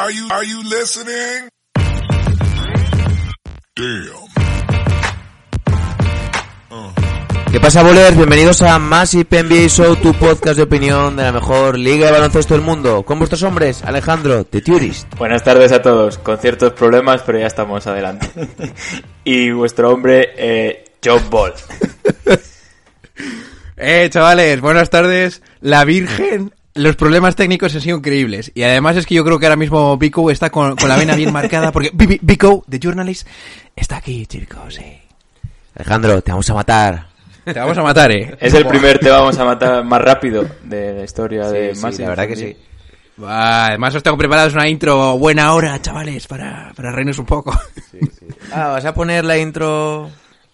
Are you, are you listening? Damn. ¿Qué pasa, bolers? Bienvenidos a Massive NBA Show, tu podcast de opinión de la mejor liga de baloncesto del mundo. Con vuestros hombres, Alejandro, The Tourist. Buenas tardes a todos, con ciertos problemas, pero ya estamos adelante. y vuestro hombre, eh, John Ball. Eh, chavales, buenas tardes. La Virgen, los problemas técnicos han sido increíbles. Y además es que yo creo que ahora mismo Vico está con, con la vena bien marcada porque Vico, The Journalist, está aquí, chicos. eh. Alejandro, te vamos a matar. Te vamos a matar, eh. Es el primer te vamos a matar más rápido de la historia de Sí, Massive la verdad que sí. Va, además os tengo preparados una intro buena hora, chavales, para, para reírnos un poco. Ah, ¿vas a poner la intro?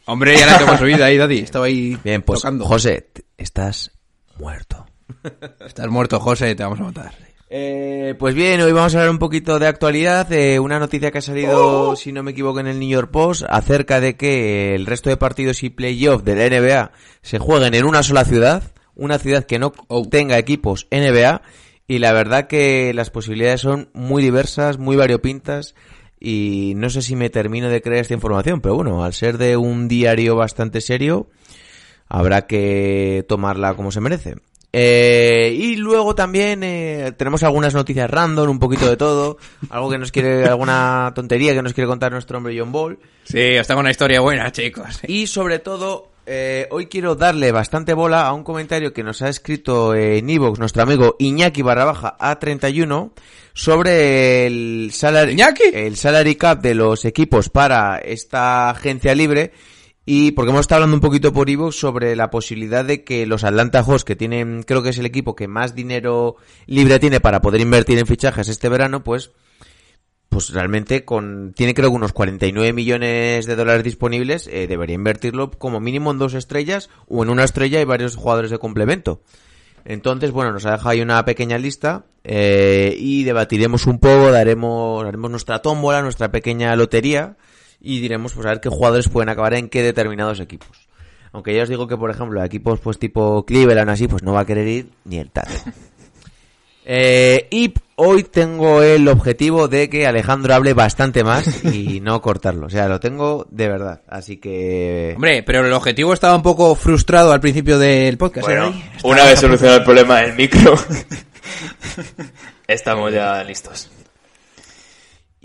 Hombre, ya la tengo subida ahí, Daddy. Estaba ahí Bien, pues, tocando. José, estás muerto. Estás muerto, José, te vamos a matar. Eh, pues bien, hoy vamos a hablar un poquito de actualidad, eh, una noticia que ha salido, si no me equivoco, en el New York Post, acerca de que el resto de partidos y playoff de la NBA se jueguen en una sola ciudad, una ciudad que no tenga equipos NBA, y la verdad que las posibilidades son muy diversas, muy variopintas, y no sé si me termino de creer esta información, pero bueno, al ser de un diario bastante serio, habrá que tomarla como se merece. Eh, y luego también eh, tenemos algunas noticias random, un poquito de todo, algo que nos quiere, alguna tontería que nos quiere contar nuestro hombre John Ball. Sí, os tengo una historia buena, chicos. Y sobre todo, eh, hoy quiero darle bastante bola a un comentario que nos ha escrito en Evox nuestro amigo Iñaki barra baja A31 sobre el salary, ¿Iñaki? el salary cap de los equipos para esta agencia libre y porque hemos estado hablando un poquito por Evox sobre la posibilidad de que los Atlanta Hawks, que tienen, creo que es el equipo que más dinero libre tiene para poder invertir en fichajes este verano, pues pues realmente con tiene creo que unos 49 millones de dólares disponibles, eh, debería invertirlo como mínimo en dos estrellas o en una estrella y varios jugadores de complemento. Entonces, bueno, nos ha dejado ahí una pequeña lista eh, y debatiremos un poco, daremos, haremos nuestra tómbola, nuestra pequeña lotería y diremos pues a ver qué jugadores pueden acabar en qué determinados equipos. Aunque ya os digo que, por ejemplo, a equipos pues tipo Cleveland así, pues no va a querer ir ni el tato. Eh, y hoy tengo el objetivo de que Alejandro hable bastante más y no cortarlo. O sea, lo tengo de verdad. Así que... Hombre, pero el objetivo estaba un poco frustrado al principio del podcast. ¿eh, Bueno, una vez solucionado el problema del micro, estamos ya listos.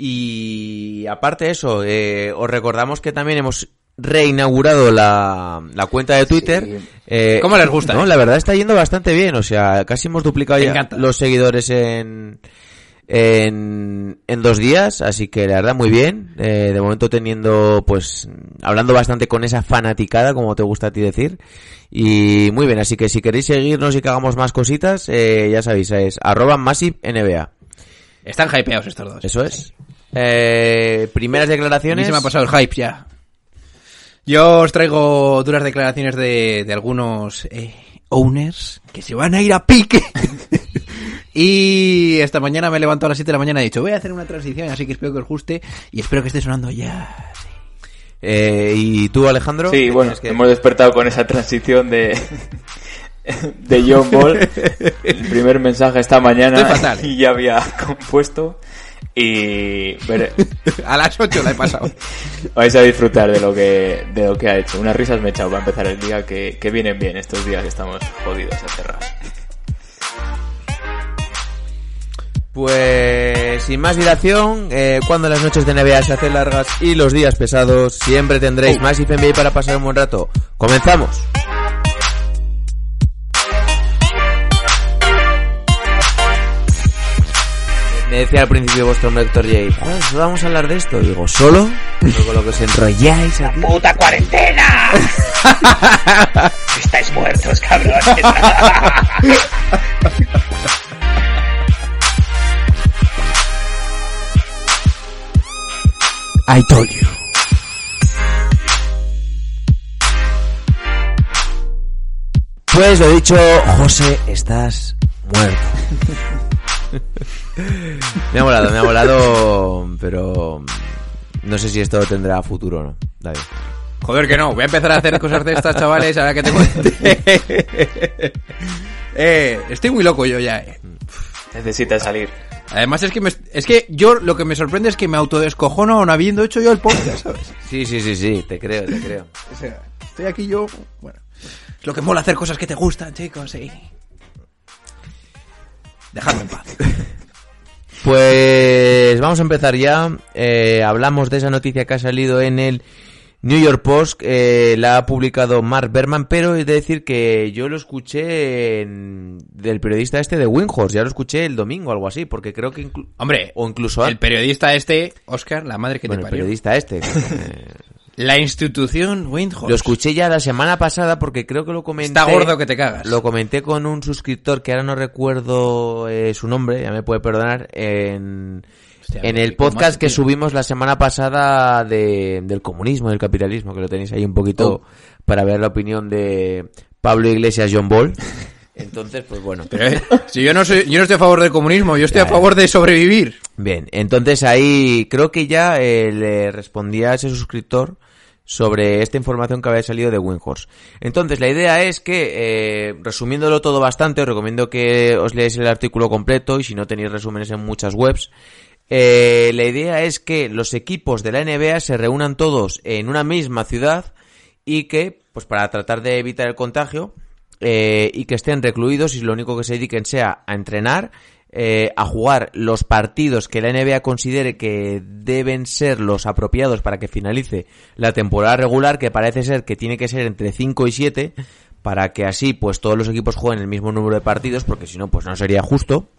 Y aparte de eso, eh, os recordamos que también hemos reinaugurado la, la cuenta de Twitter. Sí. Eh, ¿Cómo les gusta, No, eh? la verdad está yendo bastante bien. O sea, casi hemos duplicado Me ya encanta. los seguidores en, en, en dos días. Así que la verdad muy bien. Eh, de momento teniendo, pues, hablando bastante con esa fanaticada, como te gusta a ti decir. Y muy bien, así que si queréis seguirnos y que hagamos más cositas, eh, ya sabéis, es arroba massive NBA. Están hypeados estos dos. Eso es. Eh, primeras A mí declaraciones. se me ha pasado el hype ya. Yo os traigo duras declaraciones de, de algunos eh, owners que se van a ir a pique. y esta mañana me he levantado a las 7 de la mañana y he dicho, voy a hacer una transición, así que espero que os guste y espero que esté sonando ya. Eh, ¿Y tú, Alejandro? Sí, ¿Qué bueno, que- hemos despertado con esa transición de, de John Ball. El primer mensaje esta mañana Estoy fatal, ¿eh? y ya había compuesto. Y A las 8 la he pasado. vais a disfrutar de lo que de lo que ha hecho. Unas risas me he echado para empezar el día que, que vienen bien estos días que estamos jodidos encerrados. Pues sin más dilación, eh, cuando las noches de NBA se hacen largas y los días pesados, siempre tendréis más IFNBA para pasar un buen rato. ¡Comenzamos! decía al principio vuestro doctor J, vamos a hablar de esto. Digo, ¿solo? con lo que os enrolláis. A... ¡Puta cuarentena! Estáis muertos, cabrones. I told you. Pues lo dicho, José, estás muerto. me ha molado, me ha molado, pero no sé si esto tendrá futuro o no. David. Joder que no, voy a empezar a hacer cosas de estas, chavales, ahora que te cuente. eh, estoy muy loco yo ya, eh. Necesita salir. Además es que me, es que yo lo que me sorprende es que me autodescojono no habiendo hecho yo el podcast, ¿sabes? Sí, sí, sí, sí, te creo, te creo. O sea, estoy aquí yo, bueno, es lo que mola hacer cosas que te gustan, chicos, sí. Dejadme en paz. Pues vamos a empezar ya. Eh, hablamos de esa noticia que ha salido en el New York Post. eh, la ha publicado Mark Berman, pero he de decir que yo lo escuché en- del periodista este de Windhorse. Ya lo escuché el domingo, algo así, porque creo que inclu- Hombre, o incluso el periodista este, Oscar, la madre que Bueno, te el parió. periodista este. Eh, La institución Windhorse. Lo escuché ya la semana pasada porque creo que lo comenté. Está gordo que te cagas. Lo comenté con un suscriptor que ahora no recuerdo eh, su nombre, ya me puede perdonar, en, Hostia, en el podcast que subimos la semana pasada de, del comunismo, del capitalismo, que lo tenéis ahí un poquito Oh. para ver la opinión de Pablo Iglesias John Ball. Entonces, pues bueno. Pero, eh, si yo no soy, yo no estoy a favor del comunismo, yo estoy Ya, a favor de sobrevivir. Bien, entonces ahí creo que ya eh, le respondía a ese suscriptor sobre esta información que había salido de Windhorse. Entonces la idea es que, eh, resumiéndolo todo bastante, os recomiendo que os leáis el artículo completo y si no tenéis resúmenes en muchas webs. eh, la idea es que los equipos de la NBA se reúnan todos en una misma ciudad y que, pues para tratar de evitar el contagio, eh, y que estén recluidos y lo único que se dediquen sea a entrenar, eh, a jugar los partidos que la NBA considere que deben ser los apropiados para que finalice la temporada regular, que parece ser que tiene que ser entre 5 y 7, para que así pues todos los equipos jueguen el mismo número de partidos, porque si no pues no sería justo.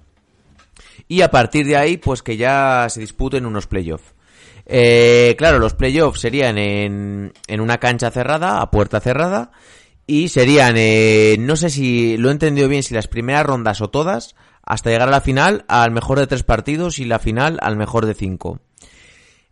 Y a partir de ahí pues que ya se disputen unos playoffs. Eh, claro, los playoffs serían en, en una cancha cerrada, a puerta cerrada, y serían, eh, no sé si lo he entendido bien, si las primeras rondas o todas, hasta llegar a la final, al mejor de tres partidos y la final al mejor de cinco.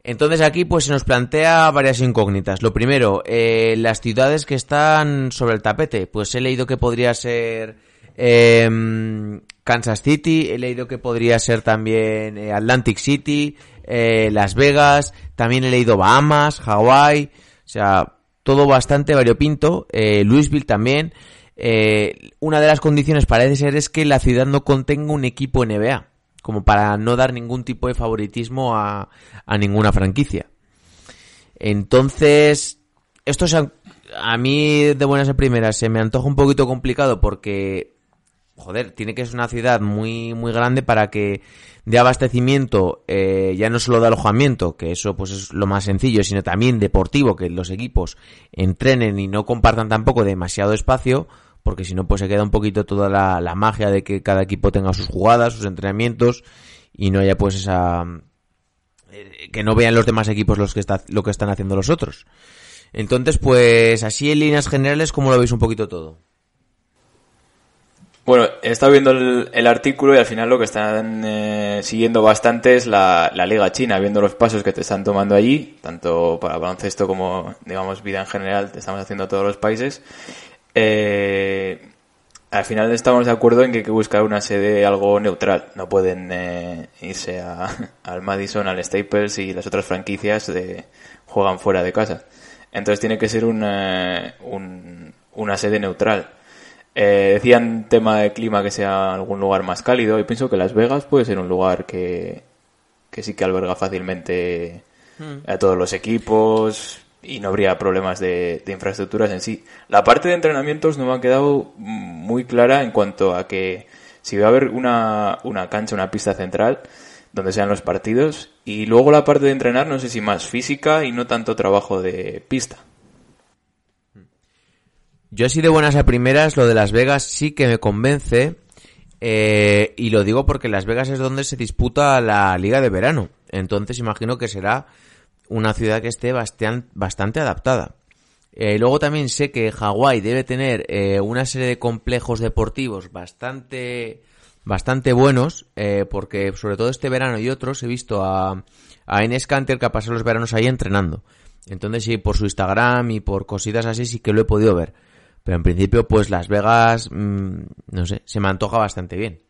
Entonces aquí pues se nos plantea varias incógnitas. Lo primero, eh, las ciudades que están sobre el tapete. Pues he leído que podría ser em, Kansas City, he leído que podría ser también eh, Atlantic City, eh, Las Vegas, también he leído Bahamas, Hawái, o sea, todo bastante variopinto, eh, Louisville también. Eh, una de las condiciones parece ser es que la ciudad no contenga un equipo NBA, como para no dar ningún tipo de favoritismo a, ninguna franquicia. Entonces, esto es a, a mí de buenas a primeras se me antoja un poquito complicado porque, joder, tiene que ser una ciudad muy, muy grande para que de abastecimiento, eh, ya no solo de alojamiento, que eso pues es lo más sencillo, sino también deportivo, que los equipos entrenen y no compartan tampoco demasiado espacio, porque si no pues se queda un poquito toda la, magia de que cada equipo tenga sus jugadas, sus entrenamientos y no haya pues esa eh, que no vean los demás equipos los que está, lo que están haciendo los otros. Entonces, pues así en líneas generales, ¿cómo lo veis un poquito todo? Bueno, he estado viendo el, el artículo y al final lo que están eh, siguiendo bastante es la, la Liga China, viendo los pasos que te están tomando allí, tanto para baloncesto como, digamos, vida en general, te estamos haciendo todos los países. Eh, al final estamos de acuerdo en que hay que buscar una sede algo neutral. No pueden eh, irse a- al Madison, al Staples y las otras franquicias de, juegan fuera de casa. Entonces tiene que ser una, un- una sede neutral. Eh, decían tema de clima que sea algún lugar más cálido y pienso que Las Vegas puede ser un lugar que, que sí que alberga fácilmente a todos los equipos y no habría problemas de, infraestructuras en sí. La parte de entrenamientos no me ha quedado muy clara en cuanto a que si va a haber una, una cancha, una pista central donde sean los partidos y luego la parte de entrenar no sé si más física y no tanto trabajo de pista. Yo así de buenas a primeras, lo de Las Vegas sí que me convence. eh, y lo digo porque Las Vegas es donde se disputa la liga de verano. Entonces imagino que será una ciudad que esté bastante adaptada. Eh, luego también sé que Hawái debe tener eh, una serie de complejos deportivos bastante bastante buenos, eh, porque sobre todo este verano y otros he visto a, a Enes Kanter que ha pasado los veranos ahí entrenando. Entonces sí, por su Instagram y por cositas así sí que lo he podido ver. Pero en principio, pues Las Vegas, mm, no sé, se me antoja bastante bien.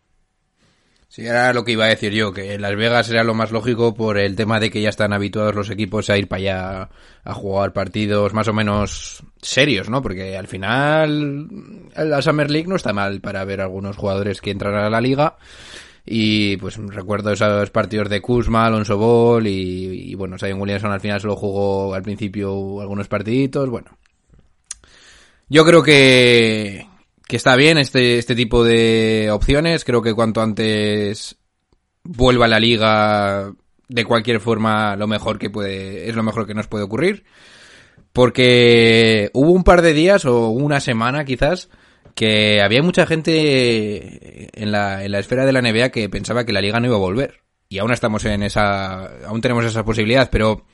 Sí, era lo que iba a decir yo, que en Las Vegas era lo más lógico por el tema de que ya están habituados los equipos a ir para allá a jugar partidos más o menos serios, ¿no? Porque al final la Summer League no está mal para ver algunos jugadores que entran a la liga. Y pues recuerdo esos partidos de Kuzma, Alonso Ball y, y bueno, Zion Williamson al final solo jugó al principio algunos partiditos, bueno. Yo creo que, que está bien este, este tipo de opciones. Creo que cuanto antes vuelva a la liga, de cualquier forma, lo mejor que puede, es lo mejor que nos puede ocurrir. Porque hubo un par de días o una semana quizás que había mucha gente en la, en la esfera de la NBA que pensaba que la liga no iba a volver. Y aún estamos en esa, aún tenemos esa posibilidad, pero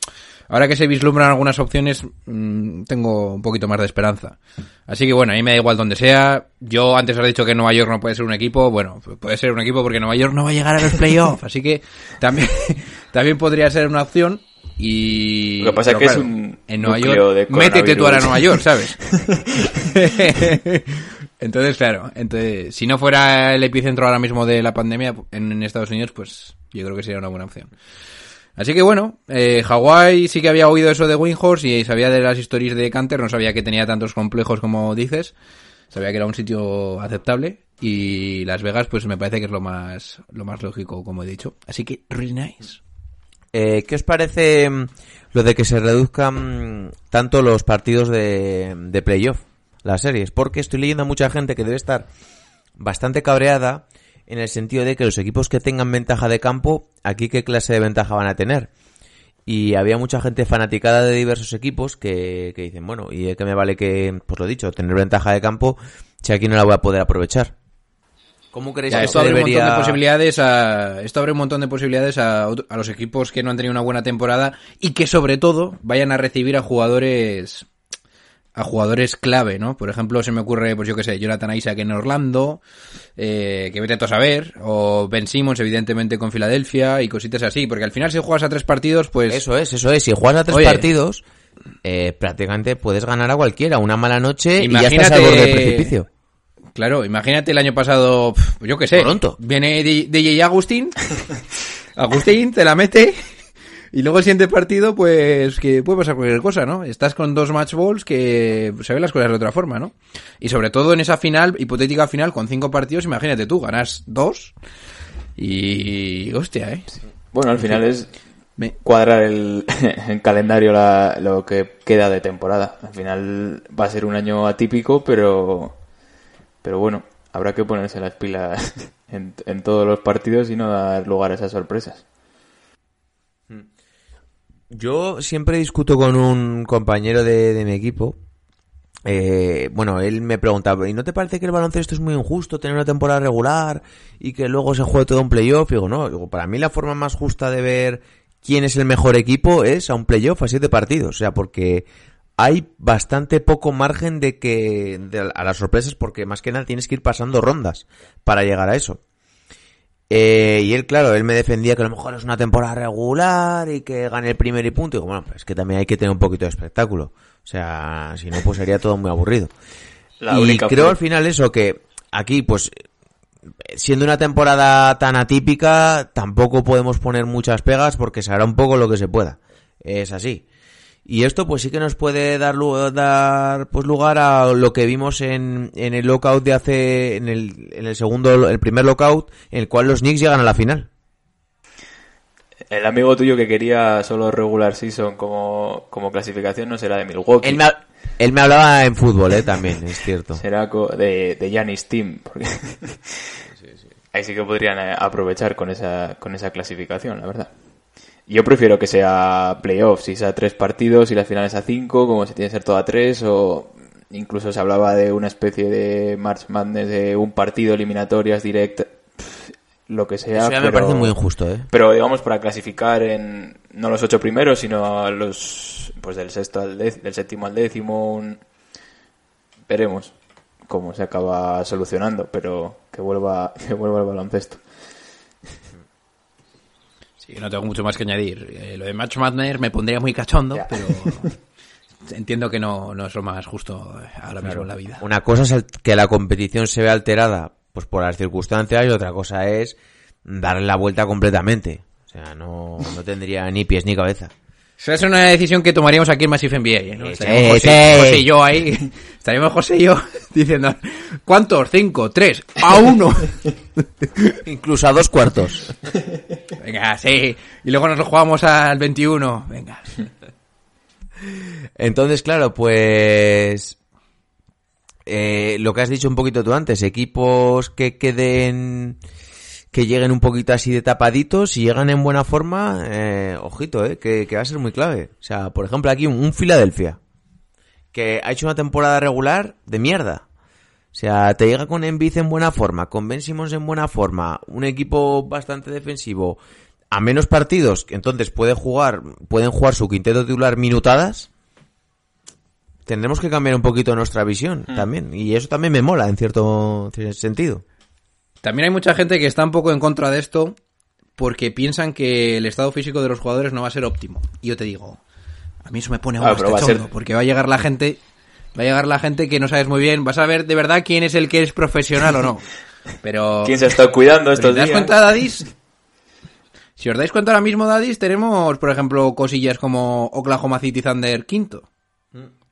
ahora que se vislumbran algunas opciones, mmm, tengo un poquito más de esperanza. Así que bueno, a mí me da igual donde sea. Yo antes has dicho que Nueva York no puede ser un equipo. Bueno, puede ser un equipo porque Nueva York no va a llegar a los playoffs. Así que también, también podría ser una opción. Y Lo que pasa es que es un en Nueva York, de métete tú ahora a. Nueva York, ¿sabes? entonces, claro, entonces, si no fuera el epicentro ahora mismo de la pandemia en, en Estados Unidos, pues yo creo que sería una buena opción. Así que bueno, eh, Hawái sí que había oído eso de Windhorse y sabía de las historias de Canter, no sabía que tenía tantos complejos como dices, sabía que era un sitio aceptable y Las Vegas pues me parece que es lo más lo más lógico como he dicho. Así que really nice. Eh, ¿Qué os parece mm, lo de que se reduzcan mm, tanto los partidos de, de playoff, las series? Porque estoy leyendo a mucha gente que debe estar bastante cabreada en el sentido de que los equipos que tengan ventaja de campo, aquí qué clase de ventaja van a tener. Y había mucha gente fanaticada de diversos equipos que, que dicen, bueno, ¿y de qué me vale que, pues lo dicho, tener ventaja de campo si aquí no la voy a poder aprovechar? ¿Cómo creéis Ya, que esto abre un debería... montón de posibilidades a esto abre un montón de posibilidades a, a los equipos que no han tenido una buena temporada y que sobre todo vayan a recibir a jugadores a jugadores clave, ¿no? Por ejemplo, se me ocurre, pues yo qué sé, Jonathan Isaac en Orlando, eh, que vete a saber, o Ben Simmons, evidentemente, con Filadelfia, y cositas así, porque al final si juegas a tres partidos, pues... Eso es, eso es. Si juegas a tres Oye. partidos, eh, prácticamente puedes ganar a cualquiera. Una mala noche y ya Imagínate- estás al borde del precipicio. Claro, imagínate el año pasado, yo qué sé, Toronto. viene DJ Agustín, Agustín te la mete y luego el siguiente partido, pues que puede pasar cualquier cosa, ¿no? Estás con dos match balls que se ven las cosas de otra forma, ¿no? Y sobre todo en esa final, hipotética final, con cinco partidos, imagínate tú, ganas dos y... hostia, ¿eh? Bueno, al final es cuadrar el, en calendario la- lo que queda de temporada. Al final va a ser un año atípico, pero, pero bueno, habrá que ponerse las pilas en, en todos los partidos y no dar lugar a esas sorpresas. Yo siempre discuto con un compañero de, de mi equipo. Eh, bueno, él me preguntaba, ¿y no te parece que el baloncesto es muy injusto tener una temporada regular y que luego se juegue todo un playoff? Y digo, no, digo, para mí la forma más justa de ver quién es el mejor equipo es a un playoff a siete partidos. O sea, porque hay bastante poco margen de que de- a las sorpresas porque más que nada tienes que ir pasando rondas para llegar a eso. Eh, y él, claro, él me defendía que a lo mejor es una temporada regular y que gane el primer y punto. Y digo, bueno, pues es que también hay que tener un poquito de espectáculo. O sea, si no, pues sería todo muy aburrido. La y creo al final eso, que aquí, pues, siendo una temporada tan atípica, tampoco podemos poner muchas pegas porque se hará un poco lo que se pueda. Es así. Y esto pues sí que nos puede dar, dar pues lugar a lo que vimos en, en el lockout de hace, en el, en el segundo, el primer lockout, en el cual los Knicks llegan a la final. El amigo tuyo que quería solo regular season como, como clasificación no será de Milwaukee. Él me, ha- él me hablaba en fútbol, eh, también, es cierto. Será de, de Giannis Team. Porque Ahí sí que podrían eh, aprovechar con esa, con esa clasificación, la verdad. Yo prefiero que sea playoffs, si sea tres partidos y las finales a cinco, como si tiene que ser todo a tres, o incluso se hablaba de una especie de March Madness de un partido eliminatorias directas, lo que sea. Eso ya me pero- parece muy injusto, eh. Pero digamos para clasificar en no los ocho primeros, sino a los pues del sexto al dec- del séptimo al décimo, un- veremos. cómo se acaba solucionando, pero que vuelva, que vuelva al baloncesto. Sí, no tengo mucho más que añadir. Eh, lo de Match Madness me pondría muy cachondo, Ya. pero entiendo que no, no es lo más justo eh, ahora mismo en la vida. Una cosa es el- que la competición se vea alterada pues por las circunstancias y otra cosa es darle la vuelta completamente. O sea, no, no tendría ni pies ni cabeza. Esa es una decisión que tomaríamos aquí en Massive NBA, ¿eh? ¿no? Sí, Estaríamos José. José y yo ahí. Estaríamos José y yo diciendo, ¿cuántos? Cinco, tres, a uno. Incluso a dos cuartos. Venga, sí. Y luego nos lo jugamos al 21. Venga. Entonces, claro, pues eh, lo que has dicho un poquito tú antes, equipos que queden, que lleguen un poquito así de tapaditos y llegan en buena forma, eh, ojito, eh, que, que va a ser muy clave. O sea, por ejemplo, aquí un, un Filadelfia, que ha hecho una temporada regular de mierda. O sea, te llega con Embiid en buena forma, con Ben Simmons en buena forma, un equipo bastante defensivo, a menos partidos, entonces puede jugar, pueden jugar su quinteto titular minutadas. Tendremos que cambiar un poquito nuestra visión también, y eso también me mola en cierto sentido. También hay mucha gente que está un poco en contra de esto porque piensan que el estado físico de los jugadores no va a ser óptimo. Y yo te digo, a mí eso me pone Ah, va a ser- porque va a llegar la gente, va a llegar la gente que no sabes muy bien, vas a ver de verdad quién es el que es profesional o no. Pero ¿Quién se ha estado cuidando estos ¿te das días? cuenta, Dadis? Si os dais cuenta ahora mismo, Dadis, tenemos, por ejemplo, cosillas como Oklahoma City Thunder quinto.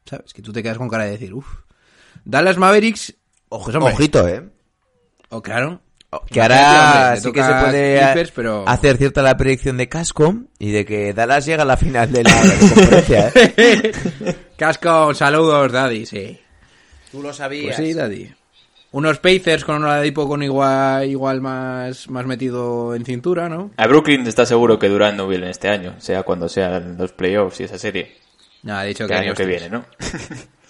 ¿Sabes? Que tú te quedas con cara de decir, uff. Dallas Mavericks, hombre, Ojito, eh. Oh, claro. Que Imagínate, ahora sí que se puede Clippers, pero... hacer cierta la predicción de Cascom y de que Dallas llega a la final de la, de la conferencia, ¿eh? Casco, saludos, Daddy, sí. Tú lo Pues sabías. sí, Daddy. Unos Pacers con un Oladipo con igual, igual más, más metido en cintura, ¿no? A Brooklyn está seguro que Durant no viene este año, sea cuando sean los playoffs y esa serie. No, ha dicho El que año que viene, ¿no?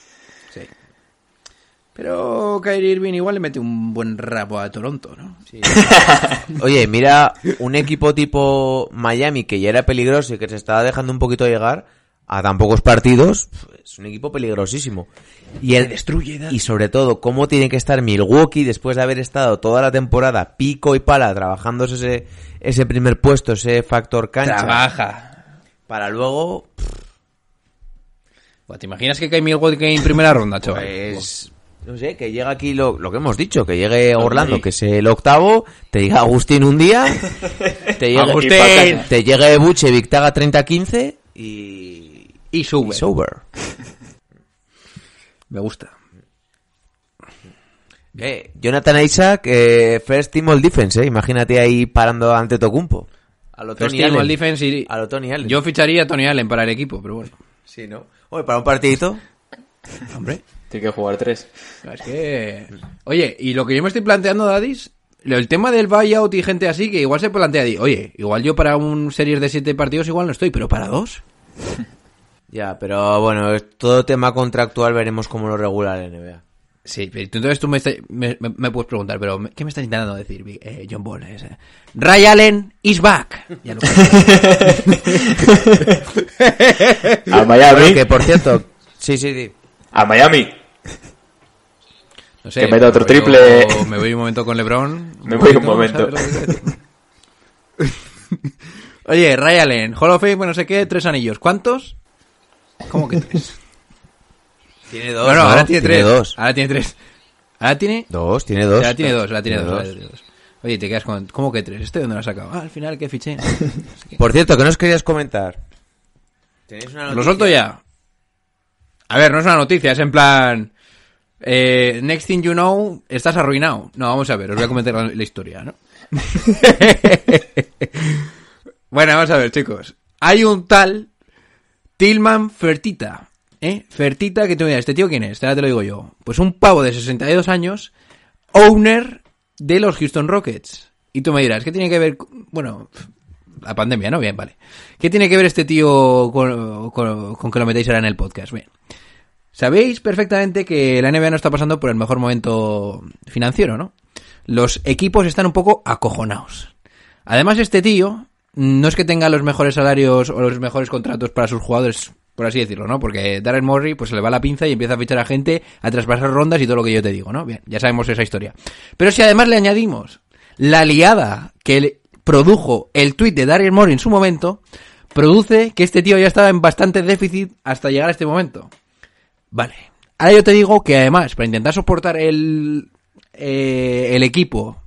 Sí. Pero Kyrie Irving igual le mete un buen rapo a Toronto, ¿no? Oye, mira, un equipo tipo Miami que ya era peligroso y que se estaba dejando un poquito llegar a tan pocos partidos, es un equipo peligrosísimo. Y el, destruye, y sobre todo, cómo tiene que estar Milwaukee después de haber estado toda la temporada pico y pala trabajando ese, ese primer puesto, ese factor cancha, Trabaja. para luego, ¿Te imaginas que cae Milwaukee en primera ronda, chaval? pues, no sé, que llega aquí lo, lo que hemos dicho, que llegue Orlando, que es el octavo, te diga Agustín un día, te llegue, Agustín. te llegue Buchevic, te haga 30-15 y... Y sube. y sober. Me gusta. Eh, Jonathan Isaac, eh, first team all defense, eh. Imagínate ahí parando ante Tocumpo. A lo First team all defense y- A lo Tony Allen. Yo ficharía a Tony Allen para el equipo, pero bueno. Sí, ¿no? Oye, para un partidito. Hombre. Tiene que jugar tres. Es que... Oye, y lo que yo me estoy planteando, Dadis, el tema del buyout y gente así, que igual se plantea, oye, igual yo para un series de siete partidos igual no estoy, pero para dos. Ya, pero bueno, todo tema contractual veremos cómo lo regula la NBA. Sí, pero tú- entonces tú me, estás- me, me- me puedes preguntar, pero ¿qué me estás intentando decir, eh, John Ball? Eh, Ray Allen is back. Ya lo A Miami. Bueno, que por cierto, sí, sí, sí. A Miami. No sé, Que meta otro me triple. Me voy un momento con LeBron. Me voy un momento. ¿sabes lo que? Oye, Ray Allen, Hall of Fame, no sé qué, tres anillos. ¿Cuántos? ¿Cómo que tres? Tiene dos. no, no, ahora tiene, tres. dos. Ahora tiene tres. Ahora tiene... Dos, tiene dos. Ahora tiene dos, ahora tiene, Tiene dos, ahora tiene dos. Oye, te quedas con... ¿Cómo que tres? ¿Este dónde lo has sacado? Ah, al final que fiché. No sé qué. Por cierto, ¿qué nos querías comentar? ¿Tenéis una Lo suelto ya. A ver, no es una noticia, es en plan... eh, next thing you know, estás arruinado. No, vamos a ver, os voy a comentar la, historia, ¿no? bueno, vamos a ver, chicos. Hay un tal Tillman Fertita, ¿eh? Fertita, que tú miras, ¿este tío quién es? Ahora te lo digo yo. Pues un pavo de 62 años, owner de los Houston Rockets. Y tú me dirás, ¿qué tiene que ver? Bueno, la pandemia, ¿no? Bien, vale. ¿Qué tiene que ver este tío con, con- con que lo metéis ahora en el podcast? Bien. Sabéis perfectamente que la NBA no está pasando por el mejor momento financiero, ¿no? Los equipos están un poco acojonados. Además, este tío no es que tenga los mejores salarios o los mejores contratos para sus jugadores por así decirlo, ¿no? Porque Darren Morey pues se le va la pinza y empieza a fichar a gente, a traspasar rondas y todo lo que yo te digo, ¿no? Bien, ya sabemos esa historia. Pero si además le añadimos la liada que produjo el tuit de Darren Morey en su momento, produce que este tío ya estaba en bastante déficit hasta llegar a este momento. Vale. Ahora yo te digo que además, para intentar soportar el, eh, el equipo,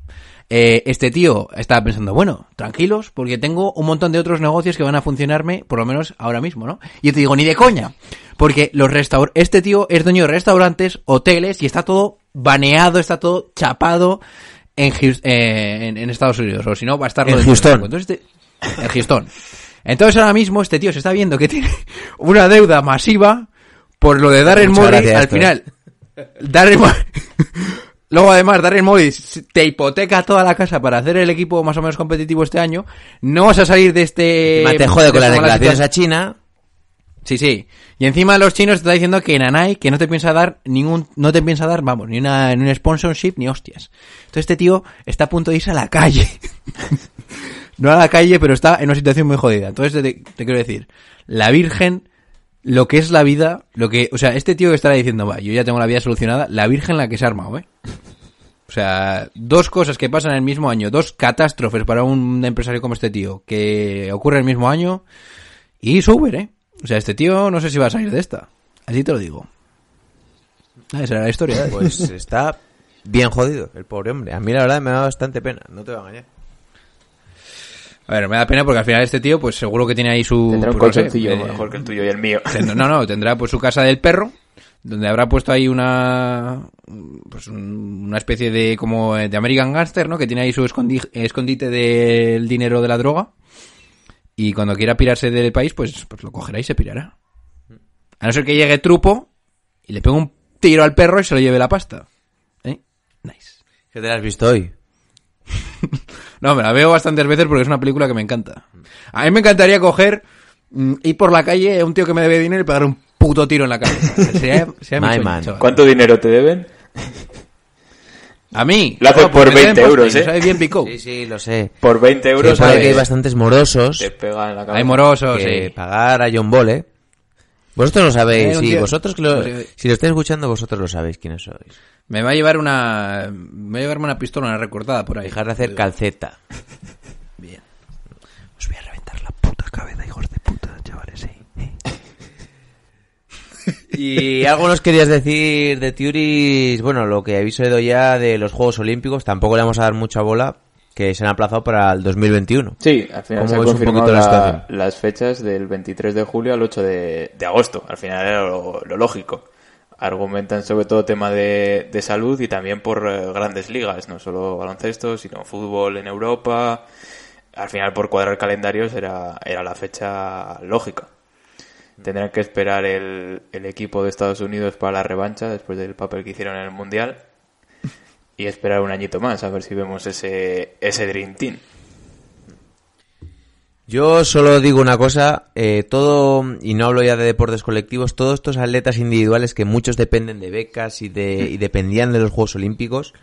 eh, este tío estaba pensando, bueno, tranquilos, porque tengo un montón de otros negocios que van a funcionarme, por lo menos ahora mismo, ¿no? Y yo te digo, ni de coña, porque los restaur este tío es dueño de restaurantes, hoteles, y está todo baneado, está todo chapado en, eh, en, en Estados Unidos, o si no, va a estar En Houston. Entonces, este- en Houston. Entonces ahora mismo este tío se está viendo que tiene una deuda masiva por lo de Darren Muchas gracias, al Héctor. final. Darren Luego además Darren Morey te hipoteca toda la casa para hacer el equipo más o menos competitivo este año. No vas a salir de este... Encima te jode de con las declaraciones a. China. Sí, sí. Y encima los chinos te está diciendo que Nanai que no te piensa dar ningún, no te piensa dar, vamos, ni una, ni un sponsorship ni hostias. Entonces este tío está a punto de irse a la calle. no a la calle, pero está en una situación muy jodida. Entonces te, te quiero decir, la Virgen, lo que es la vida, lo que, o sea, este tío que estará diciendo, va, yo ya tengo la vida solucionada, la Virgen la que se ha armado, eh. O sea, dos cosas que pasan en el mismo año, dos catástrofes para un empresario como este tío, que ocurre el mismo año, y sober, ¿eh? O sea, este tío no sé si va a salir de esta. Así te lo digo. Ah, esa era la historia. ¿eh? Pues está bien jodido, el pobre hombre. A mí la verdad me da bastante pena, no te voy a engañar. A ver, me da pena porque al final este tío, pues seguro que tiene ahí su... Tendrá un pues, no sé, colchoncillo eh, mejor que el tuyo y el mío. tendrá- no, no, tendrá pues su casa del perro, donde habrá puesto ahí una... Pues un- una especie de como de American Gangster, ¿no? Que tiene ahí su escondi- escondite del dinero de la droga. Y cuando quiera pirarse del país, pues, pues lo cogerá y se pirará. A no ser que llegue Trupo y le pegue un tiro al perro y se lo lleve la pasta. ¿Eh? Nice. ¿Qué te la has visto hoy? No, me la veo bastantes veces porque es una película que me encanta. A mí me encantaría coger, mm, ir por la calle a un tío que me debe dinero y pegar un puto tiro en la cabeza. Sería, sería mi My sueño, man. chaval. ¿Cuánto dinero te deben? A mí. Lo haces No, por deben 20 euros, postre, ¿eh? ¿sabes? bien picó. Sí, sí, lo sé. Por 20 euros Se sabe que hay bastantes morosos te pega en la cabeza. Hay morosos, que sí. pagar a John Ball, ¿eh? Vosotros lo sabéis, Eh, sí, tío- vosotros que lo, eh, si lo estáis escuchando, vosotros lo sabéis quiénes sois. Me va a llevar una... Me va a llevarme una pistola, una recortada por ahí. Dejar de hacer calceta. Bien. Os voy a reventar la puta cabeza, hijos de puta, chavales, sí. Y algo nos querías decir de Tiuris, bueno, lo que habéis oído ya de los Juegos Olímpicos, tampoco le vamos a dar mucha bola, que se han aplazado para el 2021. Sí, al final ¿Cómo se han confirmado la las fechas del 23 de julio al 8 de, de agosto. Al final era lo, lo lógico. Argumentan sobre todo tema de, de salud y también por eh, grandes ligas, no solo baloncesto, sino fútbol en Europa. Al final por cuadrar calendarios era, era la fecha lógica. Tendrán que esperar el, el equipo de Estados Unidos para la revancha después del papel que hicieron en el Mundial y esperar un añito más a ver si vemos ese, ese Dream Team. Yo solo digo una cosa, eh, todo, y no hablo ya de deportes colectivos, todos estos atletas individuales que muchos dependen de becas y, de, y dependían de los Juegos Olímpicos,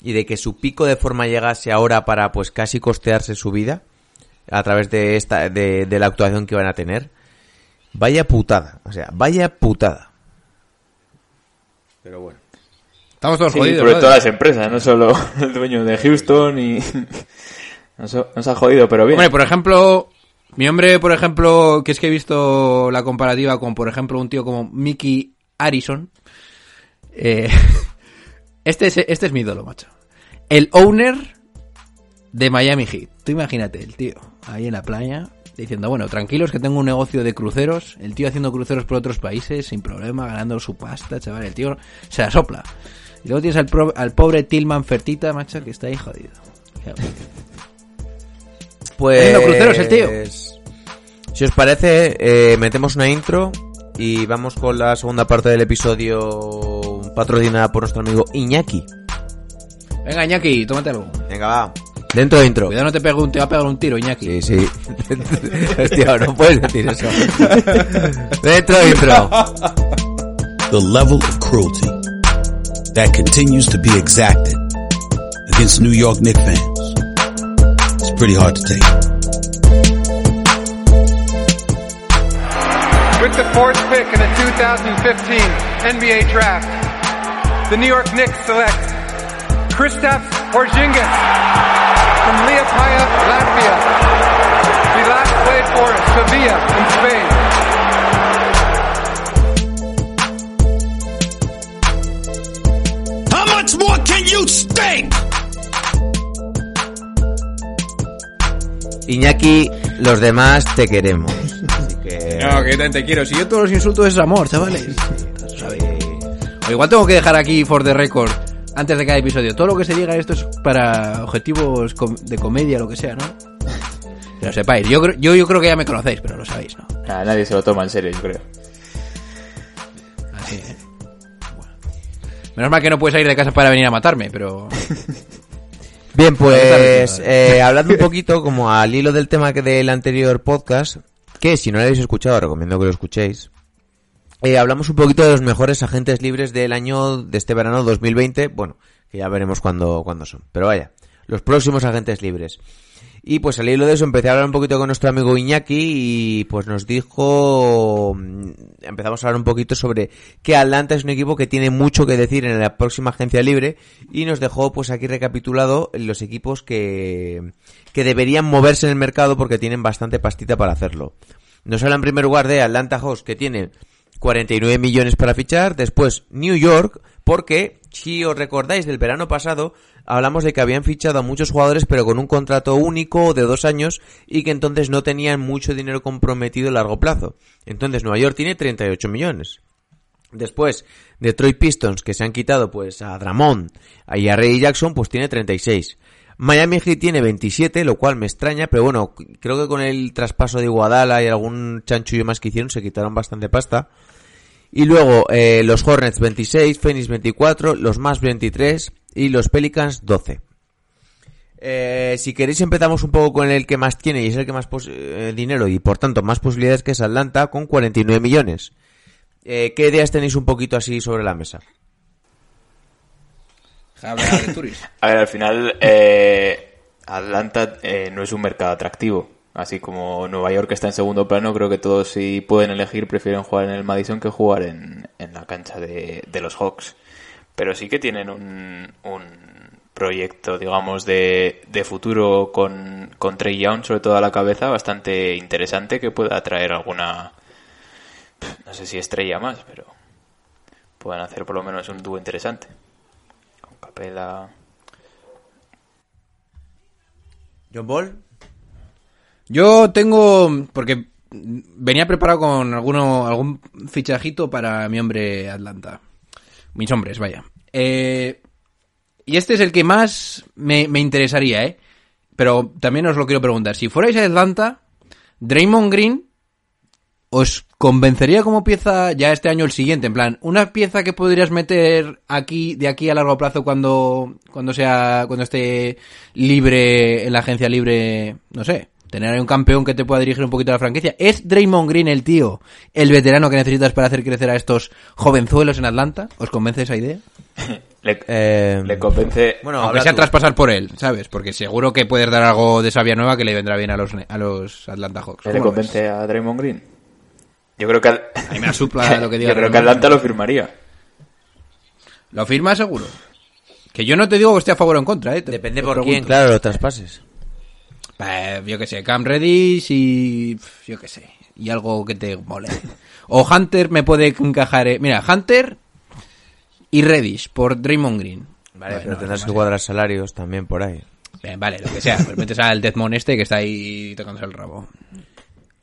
y de que su pico de forma llegase ahora para pues casi costearse su vida, a través de esta, de, de la actuación que van a tener, vaya putada, o sea, vaya putada. Pero bueno. Estamos todos Sí, jodidos, sobre ¿no? todas las empresas, no solo el dueño de Houston y... Nos, nos ha jodido, pero bien. Hombre, por ejemplo, mi hombre, por ejemplo, que es que he visto la comparativa con, por ejemplo, un tío como Mickey Harrison. eh, este, es, este es mi ídolo, macho. El owner de Miami Heat. Tú imagínate, el tío, ahí en la playa, diciendo, bueno, tranquilos que tengo un negocio de cruceros. El tío haciendo cruceros por otros países, sin problema, ganando su pasta, chaval. El tío se la sopla. Y luego tienes al, pro- al pobre Tillman Fertita, macho, que está ahí jodido. Pues... Haciendo cruceros el tío. Si os parece, eh, metemos una intro y vamos con la segunda parte del episodio patrocinada por nuestro amigo Iñaki. Venga, Iñaki, tómate algo. Venga, va. Dentro de intro. Cuidado, no te, pegue un, te va a pegar un tiro, Iñaki. Sí, sí. Hostia, no puedes decir eso. Dentro de intro. the level of cruelty that continues to be exacted against New York Knicks fans. It's pretty hard to take. With the fourth pick in the 2015 NBA Draft, the New York Knicks select Kristaps Porzingis from Liepaja, Latvia. He last played for Sevilla in Spain. Much more can you stink? Iñaki, los demás te queremos. Así que... No, que te quiero. Si yo todos los insultos es amor, chavales. O igual tengo que dejar aquí for the record antes de cada episodio. Todo lo que se diga esto es para objetivos com- de comedia, lo que sea, ¿no? Que lo sepáis. Yo, creo- yo, yo creo que ya me conocéis, pero lo sabéis, ¿no? Nada, nadie se lo toma en serio, yo creo. Menos mal que no puedes salir de casa para venir a matarme, pero... Bien, pues eh, hablando un poquito como al hilo del tema que del anterior podcast, que si no lo habéis escuchado recomiendo que lo escuchéis, eh, hablamos un poquito de los mejores agentes libres del año de este verano 2020, bueno, que ya veremos cuándo, cuándo son, pero vaya, los próximos agentes libres. Y pues al hilo de eso empecé a hablar un poquito con nuestro amigo Iñaki y pues nos dijo, mm, empezamos a hablar un poquito sobre que Atlanta es un equipo que tiene mucho que decir en la próxima agencia libre y nos dejó pues aquí recapitulado los equipos que, que deberían moverse en el mercado porque tienen bastante pastita para hacerlo. Nos habla en primer lugar de Atlanta Hawks que tiene 49 millones para fichar, después New York porque si os recordáis del verano pasado hablamos de que habían fichado a muchos jugadores pero con un contrato único de dos años y que entonces no tenían mucho dinero comprometido a largo plazo. Entonces Nueva York tiene 38 millones. Después, Detroit Pistons, que se han quitado pues a Dramond y a Ray Jackson, pues tiene 36. Miami Heat tiene 27, lo cual me extraña, pero bueno, creo que con el traspaso de Guadala y algún chanchullo más que hicieron se quitaron bastante pasta. Y luego eh, los Hornets 26, Phoenix 24, los más 23 y los Pelicans 12. Eh, si queréis empezamos un poco con el que más tiene y es el que más pos- eh, dinero y por tanto más posibilidades que es Atlanta con 49 millones. Eh, ¿Qué ideas tenéis un poquito así sobre la mesa? A ver, al final, eh, Atlanta eh, no es un mercado atractivo. Así como Nueva York está en segundo plano, creo que todos si pueden elegir prefieren jugar en el Madison que jugar en, en la cancha de, de los Hawks. Pero sí que tienen un, un proyecto, digamos, de, de futuro con, con Trey Young, sobre todo a la cabeza, bastante interesante que pueda atraer alguna, no sé si estrella más, pero puedan hacer por lo menos un dúo interesante. Con Capela. John Ball. Yo tengo, porque venía preparado con alguno, algún fichajito para mi hombre Atlanta. Mis hombres, vaya. Eh, y este es el que más me, me interesaría, ¿eh? Pero también os lo quiero preguntar. Si fuerais a Atlanta, Draymond Green, ¿os convencería como pieza ya este año el siguiente? En plan, una pieza que podrías meter aquí, de aquí a largo plazo cuando, cuando sea, cuando esté libre, en la agencia libre, no sé, tener ahí un campeón que te pueda dirigir un poquito la franquicia. ¿Es Draymond Green el tío, el veterano que necesitas para hacer crecer a estos jovenzuelos en Atlanta? ¿Os convence esa idea? Le, Eh, le convence. bueno, Aunque sea tú. traspasar por él, ¿sabes? Porque seguro que puedes dar algo de savia nueva que le vendrá bien a los, a los Atlanta Hawks. ¿Le ¿Cómo lo convence a Draymond Green? Yo creo que. al- A mí me asupla lo que diga Yo creo que. Atlanta lo firmaría. ¿Lo firma seguro? Que yo no te digo que esté a favor o en contra, ¿eh? Te- Depende te por pregunto. quién, claro, los traspases. Eh, yo qué sé, Cam Reddish y... yo qué sé. Y algo que te mole. O Hunter me puede encajar... eh, Mira, Hunter y Reddish por Draymond Green. Vale, pero tendrás que cuadrar salarios también por ahí. Bien, vale, lo que sea. Pues metes al Deadmon este que está ahí tocándose el rabo.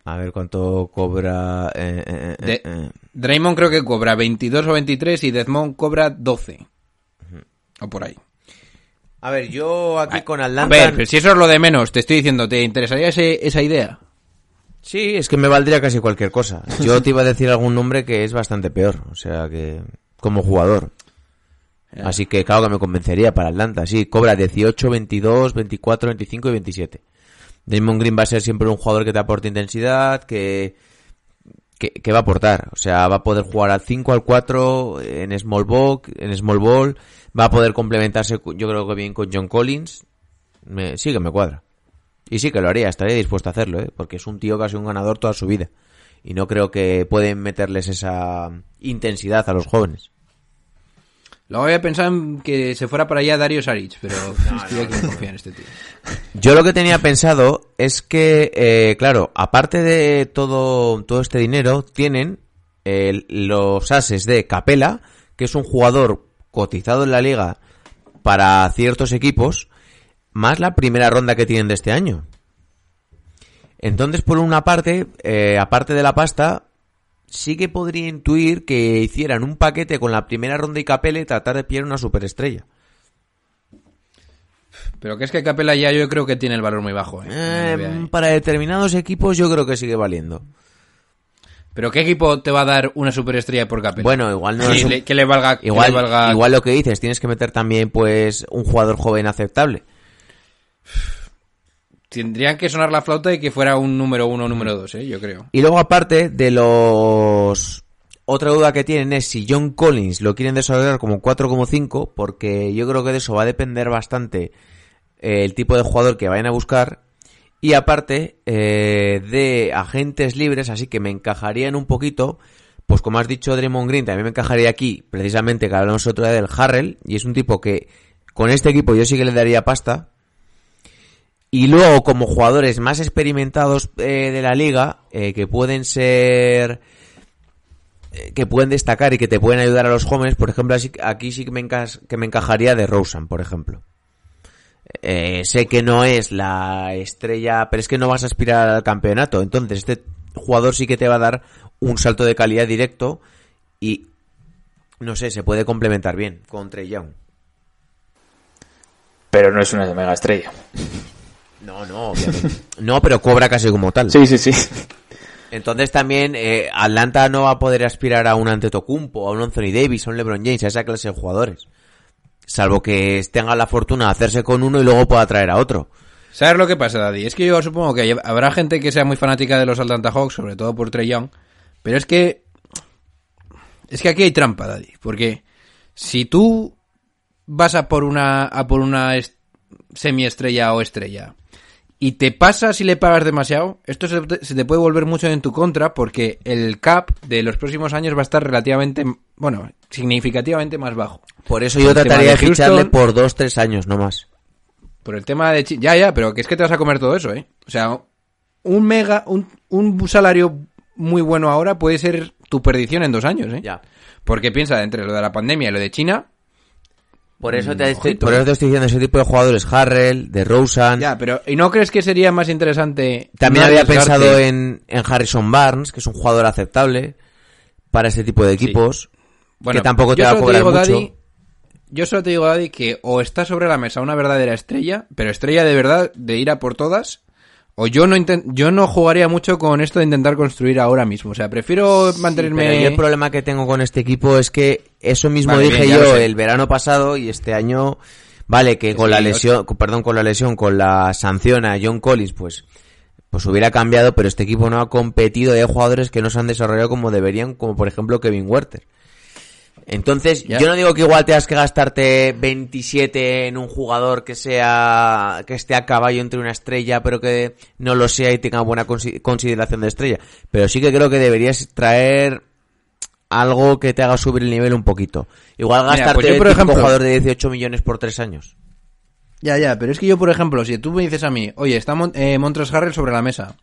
A ver cuánto cobra. eh, eh, eh, De-. Draymond creo que cobra 22 o 23 y Deadmond cobra 12. O por ahí. A ver, yo aquí con A Atlanta. ver, pero si eso es lo de menos, te estoy diciendo, ¿te interesaría ese- esa idea? Sí, es que me valdría casi cualquier cosa. Yo te iba a decir algún nombre que es bastante peor, o sea que como jugador. Así que claro que me convencería para Atlanta, sí, cobra 18, 22, 24, 25 y 27. Damon Green va a ser siempre un jugador que te aporte intensidad, que, que va a aportar, o sea, va a poder jugar al 5, al 4, en small ball, en small ball, va a poder complementarse, yo creo que bien con John Collins, me, sí que me cuadra. Y sí que lo haría, estaría dispuesto a hacerlo, ¿eh? porque es un tío que ha sido un ganador toda su vida. y no creo que pueden meterles esa intensidad a los jóvenes. Luego había pensado en que se fuera para allá Dario Saric, pero estoy aquí no confía en este tío. Yo lo que tenía pensado es que, eh, claro, aparte de todo, todo este dinero, tienen eh, los ases de Capela, que es un jugador cotizado en la liga para ciertos equipos, más la primera ronda que tienen de este año. Entonces, por una parte, eh, aparte de la pasta, sí que podría intuir que hicieran un paquete con la primera ronda y Capela y tratar de pillar una superestrella. Pero que es que Capela ya yo creo que tiene el valor muy bajo. ¿eh? Eh, NBA. para determinados equipos yo creo que sigue valiendo. Pero ¿qué equipo te va a dar una superestrella por Capela? Bueno, igual no que, es un- le, que le valga, que Igual, le valga- igual lo que dices, tienes que meter también pues un jugador joven aceptable. Tendrían que sonar la flauta y que fuera un número uno o número dos, ¿eh? yo creo. Y luego aparte de los... Otra duda que tienen es si John Collins lo quieren desarrollar como 4,5, porque yo creo que de eso va a depender bastante eh, el tipo de jugador que vayan a buscar. Y aparte eh, de agentes libres, así que me encajarían un poquito, pues como has dicho Draymond Green, también me encajaría aquí, precisamente que hablamos otro día del Harrell, y es un tipo que con este equipo yo sí que le daría pasta. Y luego, como jugadores más experimentados eh, de la liga, eh, que pueden ser. eh, que pueden destacar y que te pueden ayudar a los jóvenes, por ejemplo, aquí sí que me, que me encajaría de Rosen, por ejemplo. Sé que no es la estrella, pero es que no vas a aspirar al campeonato. Entonces, este jugador sí que te va a dar un salto de calidad directo y, no sé, se puede complementar bien con Trey Young. Pero no es una mega estrella. No, no, obviamente. no, pero cobra casi como tal. Sí, sí, sí. Entonces también eh, Atlanta no va a poder aspirar a un Antetokounmpo, a un Anthony Davis, a un LeBron James, a esa clase de jugadores. Salvo que tenga la fortuna de hacerse con uno y luego pueda traer a otro. ¿Sabes lo que pasa, Daddy? Es que yo supongo que habrá gente que sea muy fanática de los Atlanta Hawks, sobre todo por Trey Young, pero es que... Es que aquí hay trampa, Daddy, porque si tú vas a por una, a por una est- semiestrella o estrella y te pasas y le pagas demasiado, esto se te, se te puede volver mucho en tu contra porque el cap de los próximos años va a estar relativamente, bueno, significativamente más bajo. Por eso yo trataría de ficharle por dos, tres años, no más. Por el tema de... Ya, ya, pero que es que te vas a comer todo eso, ¿eh? O sea, un mega, un, un salario muy bueno ahora puede ser tu perdición en dos años, ¿eh? Ya. Porque piensa, entre lo de la pandemia y lo de China... Por eso, Mm, te, estoy, ojito, por eso te estoy diciendo ese tipo de jugadores, Harrell, de Rosen. Ya, pero ¿y no crees que sería más interesante... También no había pensado en, en Harrison Barnes, que es un jugador aceptable para ese tipo de equipos. que tampoco te yo va a solo cobrar digo, mucho. Daddy, yo solo te digo, Daddy, que o está sobre la mesa una verdadera estrella, pero estrella de verdad, de ir a por todas, o yo no yo no jugaría mucho con esto de intentar construir ahora mismo. O sea, prefiero mantenerme... Pero yo el problema que tengo con este equipo es que eso mismo Vale, dije bien, yo el verano pasado y este año, vale, que con la lesión, con- perdón, con la lesión, con la sanción a John Collins, pues, pues hubiera cambiado, pero este equipo no ha competido y hay jugadores que no se han desarrollado como deberían, como por ejemplo Kevin Werther. Entonces, yo no digo que igual tengas que gastarte 27 en un jugador que sea, que esté a caballo entre una estrella, pero que no lo sea y tenga buena consi- consideración de estrella. Pero sí que creo que deberías traer algo que te haga subir el nivel un poquito. Igual Mira, gastarte pues yo, por ejemplo- jugador de 18 millones por tres años. Ya, ya, pero es que yo, por ejemplo, si tú me dices a mí, oye, está Mon eh, Montrezl Harrell sobre la mesa,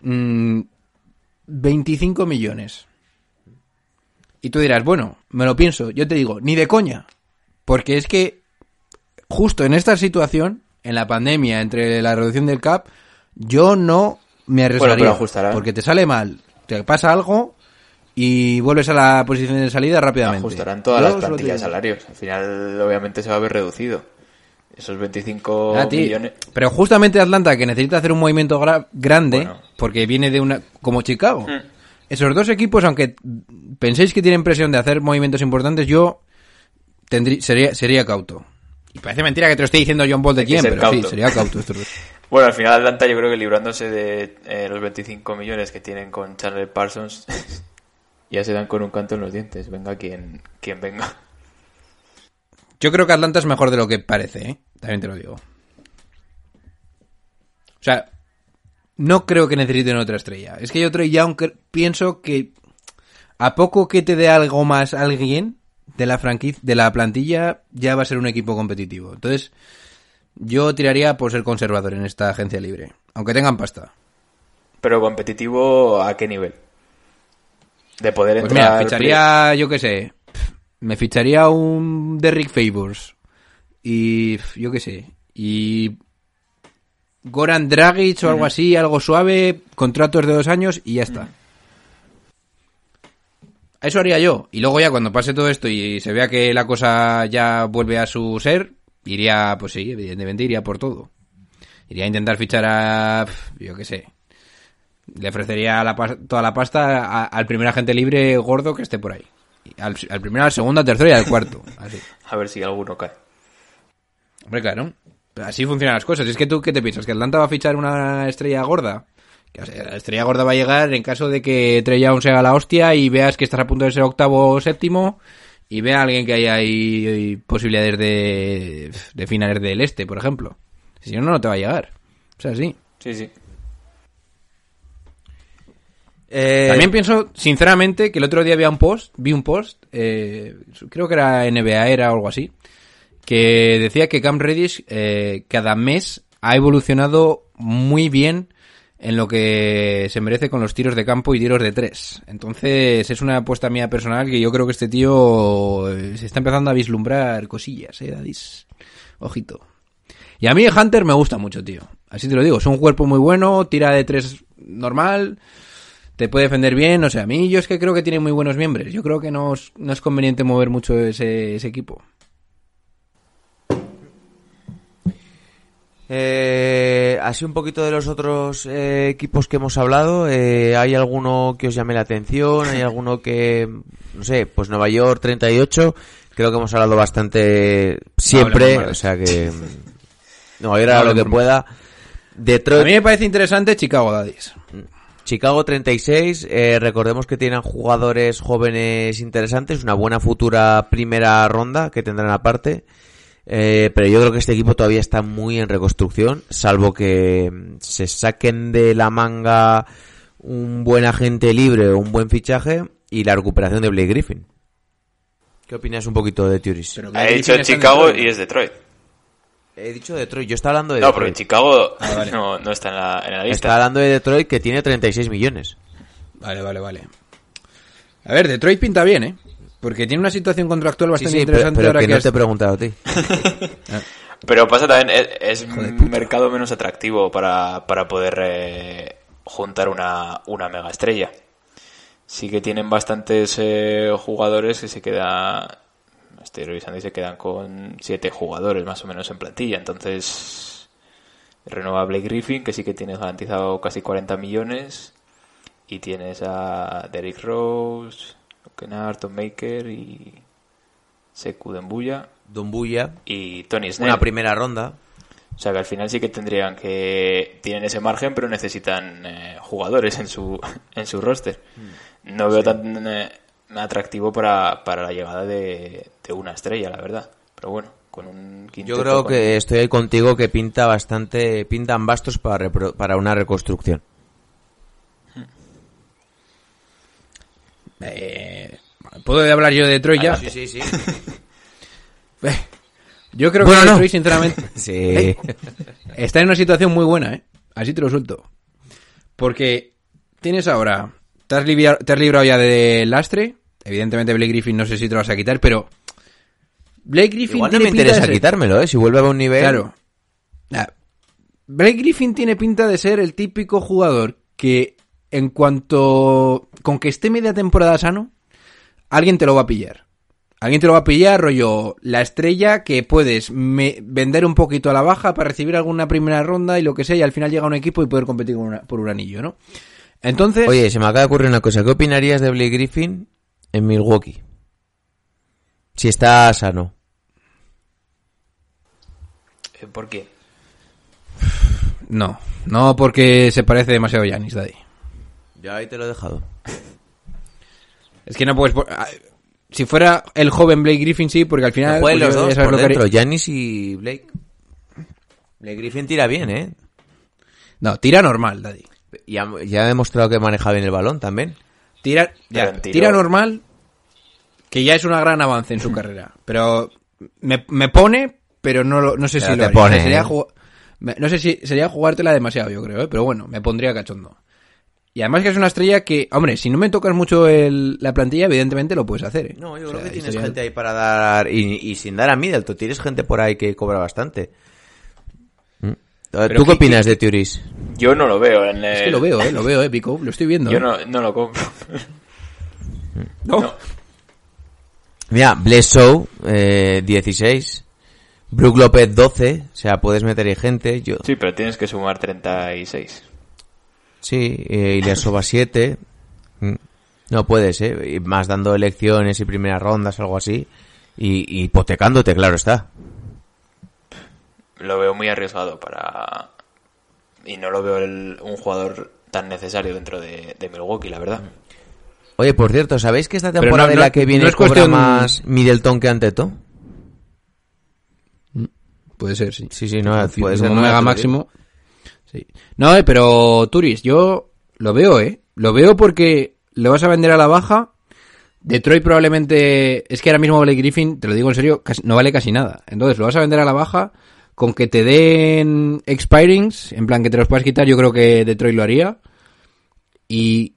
mm, 25 millones. Y tú dirás, bueno, me lo pienso. Yo te digo, ni de coña. Porque es que justo en esta situación, en la pandemia, entre la reducción del CAP, yo no me arriesgaría. pero ajustará. Porque te sale mal, te pasa algo y vuelves a la posición de salida rápidamente. Ajustarán todas Yo las plantillas digo. salarios. Al final, obviamente, se va a ver reducido. Esos 25 Ah, tío, millones. Pero justamente Atlanta, que necesita hacer un movimiento gra- grande, Bueno. porque viene de una. como Chicago. Mm. Esos dos equipos, aunque penséis que tienen presión de hacer movimientos importantes, yo tendrí- sería, sería cauto. Y parece mentira que te lo esté diciendo John Ball de quién, pero sí, sería cauto estos dos. Bueno, al final Atlanta yo creo que librándose de eh, los 25 millones que tienen con Charles Parsons, ya se dan con un canto en los dientes. Venga quien, quien venga. Yo creo que Atlanta es mejor de lo que parece, ¿eh? También te lo digo. O sea, no creo que necesiten otra estrella. Es que yo Trey Young cre- pienso que a poco que te dé algo más alguien de la franquicia, de la plantilla, ya va a ser un equipo competitivo. Entonces, yo tiraría por ser conservador en esta agencia libre, aunque tengan pasta. Pero competitivo, ¿a qué nivel? De poder Pues entrar... mira, ficharía, yo qué sé, me ficharía un Derrick Favors y yo qué sé, y Goran Dragic o algo así, algo suave, contratos de dos años y ya está. Eso haría yo. Y luego ya cuando pase todo esto y se vea que la cosa ya vuelve a su ser, iría, pues sí, evidentemente iría por todo. Iría a intentar fichar a, yo qué sé, le ofrecería la toda la pasta a- al primer agente libre gordo que esté por ahí. Al, al primero, al segundo, al tercero y al cuarto. Así. A ver si alguno cae. Hombre, claro. Así funcionan las cosas. Es que tú, ¿qué te piensas? ¿Que Atlanta va a fichar una estrella gorda? Que, o sea, la estrella gorda va a llegar en caso de que Trey Young se haga la hostia y veas que estás a punto de ser octavo o séptimo y vea a alguien que haya ahí posibilidades de, de finales del este, por ejemplo. Si no, no te va a llegar. O sea, sí. Sí, sí. Eh, También pienso, sinceramente, que el otro día había un post, vi un post, eh, creo que era NBA, era o algo así, que decía que Cam Reddish eh, cada mes ha evolucionado muy bien en lo que se merece con los tiros de campo y tiros de tres. Entonces es una apuesta mía personal que yo creo que este tío eh, se está empezando a vislumbrar cosillas, eh, Dadis. Ojito. Y a mí Hunter me gusta mucho, tío. Así te lo digo, es un cuerpo muy bueno, tira de tres normal, te puede defender bien, o sea, a mí yo es que creo que tiene muy buenos miembros. Yo creo que no es, no es conveniente mover mucho ese equipo. Eh, así un poquito de los otros eh, equipos que hemos hablado, eh, ¿hay alguno que os llame la atención? ¿Hay alguno que, no sé, pues Nueva York 38? Creo que hemos hablado bastante siempre, más. o sea que York hará lo que pueda. A mí me parece interesante Chicago Daddies. Chicago 36, eh, recordemos que tienen jugadores jóvenes interesantes, una buena futura primera ronda que tendrán aparte. Eh, pero yo creo que este equipo todavía está muy en reconstrucción, salvo que mm, se saquen de la manga un buen agente libre o un buen fichaje y la recuperación de Blake Griffin. ¿Qué opinas un poquito de Turis? Ha dicho Chicago y es Detroit. He dicho Detroit, yo estaba hablando de No, porque Detroit. Chicago Ah, vale. no, no está en la, en la Estaba lista. hablando de Detroit que tiene 36 millones. Vale, vale, vale. A ver, Detroit pinta bien, ¿eh? Porque tiene una situación contractual bastante sí, interesante pero ahora que que no has- te he preguntado a ti. Pero pasa también, es, es un mercado menos atractivo para, para poder eh, juntar una, una mega estrella. Sí que tienen bastantes eh, jugadores que se queda estoy revisando y se quedan con siete jugadores más o menos en plantilla. Entonces, renueva Blake Griffin, que sí que tienes garantizado casi 40 millones. Y tienes a Derrick Rose, Kennard, Tom Maker y Sekou Dembuya Dumbuya, y Tony Snell. una primera ronda. O sea que al final sí que tendrían que tienen ese margen, pero necesitan eh, jugadores en su en su roster. Mm. No veo tan eh, atractivo para, para la llegada de, de una estrella, la verdad. Pero bueno, con un quinteto Yo creo con- que estoy ahí contigo que pinta bastante, pintan bastos para, repro- para una reconstrucción. Eh, ¿Puedo hablar yo de Detroit ya? sí, sí. Eh, Yo creo Bueno, que no. Detroit, sinceramente, Sí. Eh, está en una situación muy buena, ¿eh? Así te lo suelto. Porque tienes ahora, te has, libia- te has librado ya de lastre. Evidentemente Blake Griffin no sé si te lo vas a quitar, pero Blake Griffin Igual no tiene me pinta interesa de ser- quitármelo, ¿eh? Si vuelve a un nivel... Claro. Ah, Blake Griffin tiene pinta de ser el típico jugador que en cuanto con que esté media temporada sano, alguien te lo va a pillar. Alguien te lo va a pillar, rollo, la estrella que puedes me- vender un poquito a la baja para recibir alguna primera ronda y lo que sea, y al final llega un equipo y poder competir con una- por un anillo, ¿no? Entonces, Oye, se me acaba de ocurrir una cosa. ¿Qué opinarías de Blake Griffin en Milwaukee? Si está sano. ¿Por qué? no, no porque se parece demasiado a Giannis, Daddy. Ya ahí te lo he dejado. Es que no puedes... ah, Si fuera el joven Blake Griffin, sí, porque al final... Pues los dos por dentro, Giannis y Blake. Blake Griffin tira bien, ¿eh? No, tira normal, Daddy. Y ha, ya ha demostrado que maneja bien el balón también. Tira, ya, tira normal, que ya es un gran avance en su carrera. Pero me, me pone, pero no, no sé Pero si lo haría. pone, Sería ¿eh? no sé si sería jugártela demasiado, yo creo, ¿eh? pero bueno, me pondría cachondo. Y además que es una estrella que, hombre, si no me tocas mucho el- la plantilla, evidentemente lo puedes hacer. ¿eh? No, yo O creo sea, que tienes sería- gente ahí para dar. Y, y sin dar a Middleton, tienes gente por ahí que cobra bastante. ¿Mm? ¿Tú qué que- opinas de Turis? Yo no lo veo en el... Es que lo veo, ¿eh? Lo veo, ¿eh, Pico? Lo estoy viendo. Yo ¿eh? no, no lo compro. No. No. Mira, Bledsoe, eh, 16. Brook López, 12. O sea, puedes meter ahí gente. Yo, Sí, pero tienes que sumar 36. Sí, eh, Ilyasova, 7. Mm. No puedes, ¿eh? Y Más dando elecciones y primeras rondas, algo así. Y, hipotecándote, claro está. Lo veo muy arriesgado para... Y no lo veo el- un jugador tan necesario dentro de, de Milwaukee, la verdad. Oye, por cierto, ¿sabéis que esta temporada no- la que viene no es cobra cuestión- más Middleton que Anteto? Puede ser, sí. Sí, sí, no, puede ser. como no, mega máximo. Sí. No, eh, pero Turis, yo lo veo, ¿eh? Lo veo porque lo vas a vender a la baja. Detroit probablemente... Es que ahora mismo Blake Griffin, te lo digo en serio, no vale casi nada. Entonces lo vas a vender a la baja con que te den expirings, en plan que te los puedas quitar, yo creo que Detroit lo haría. Y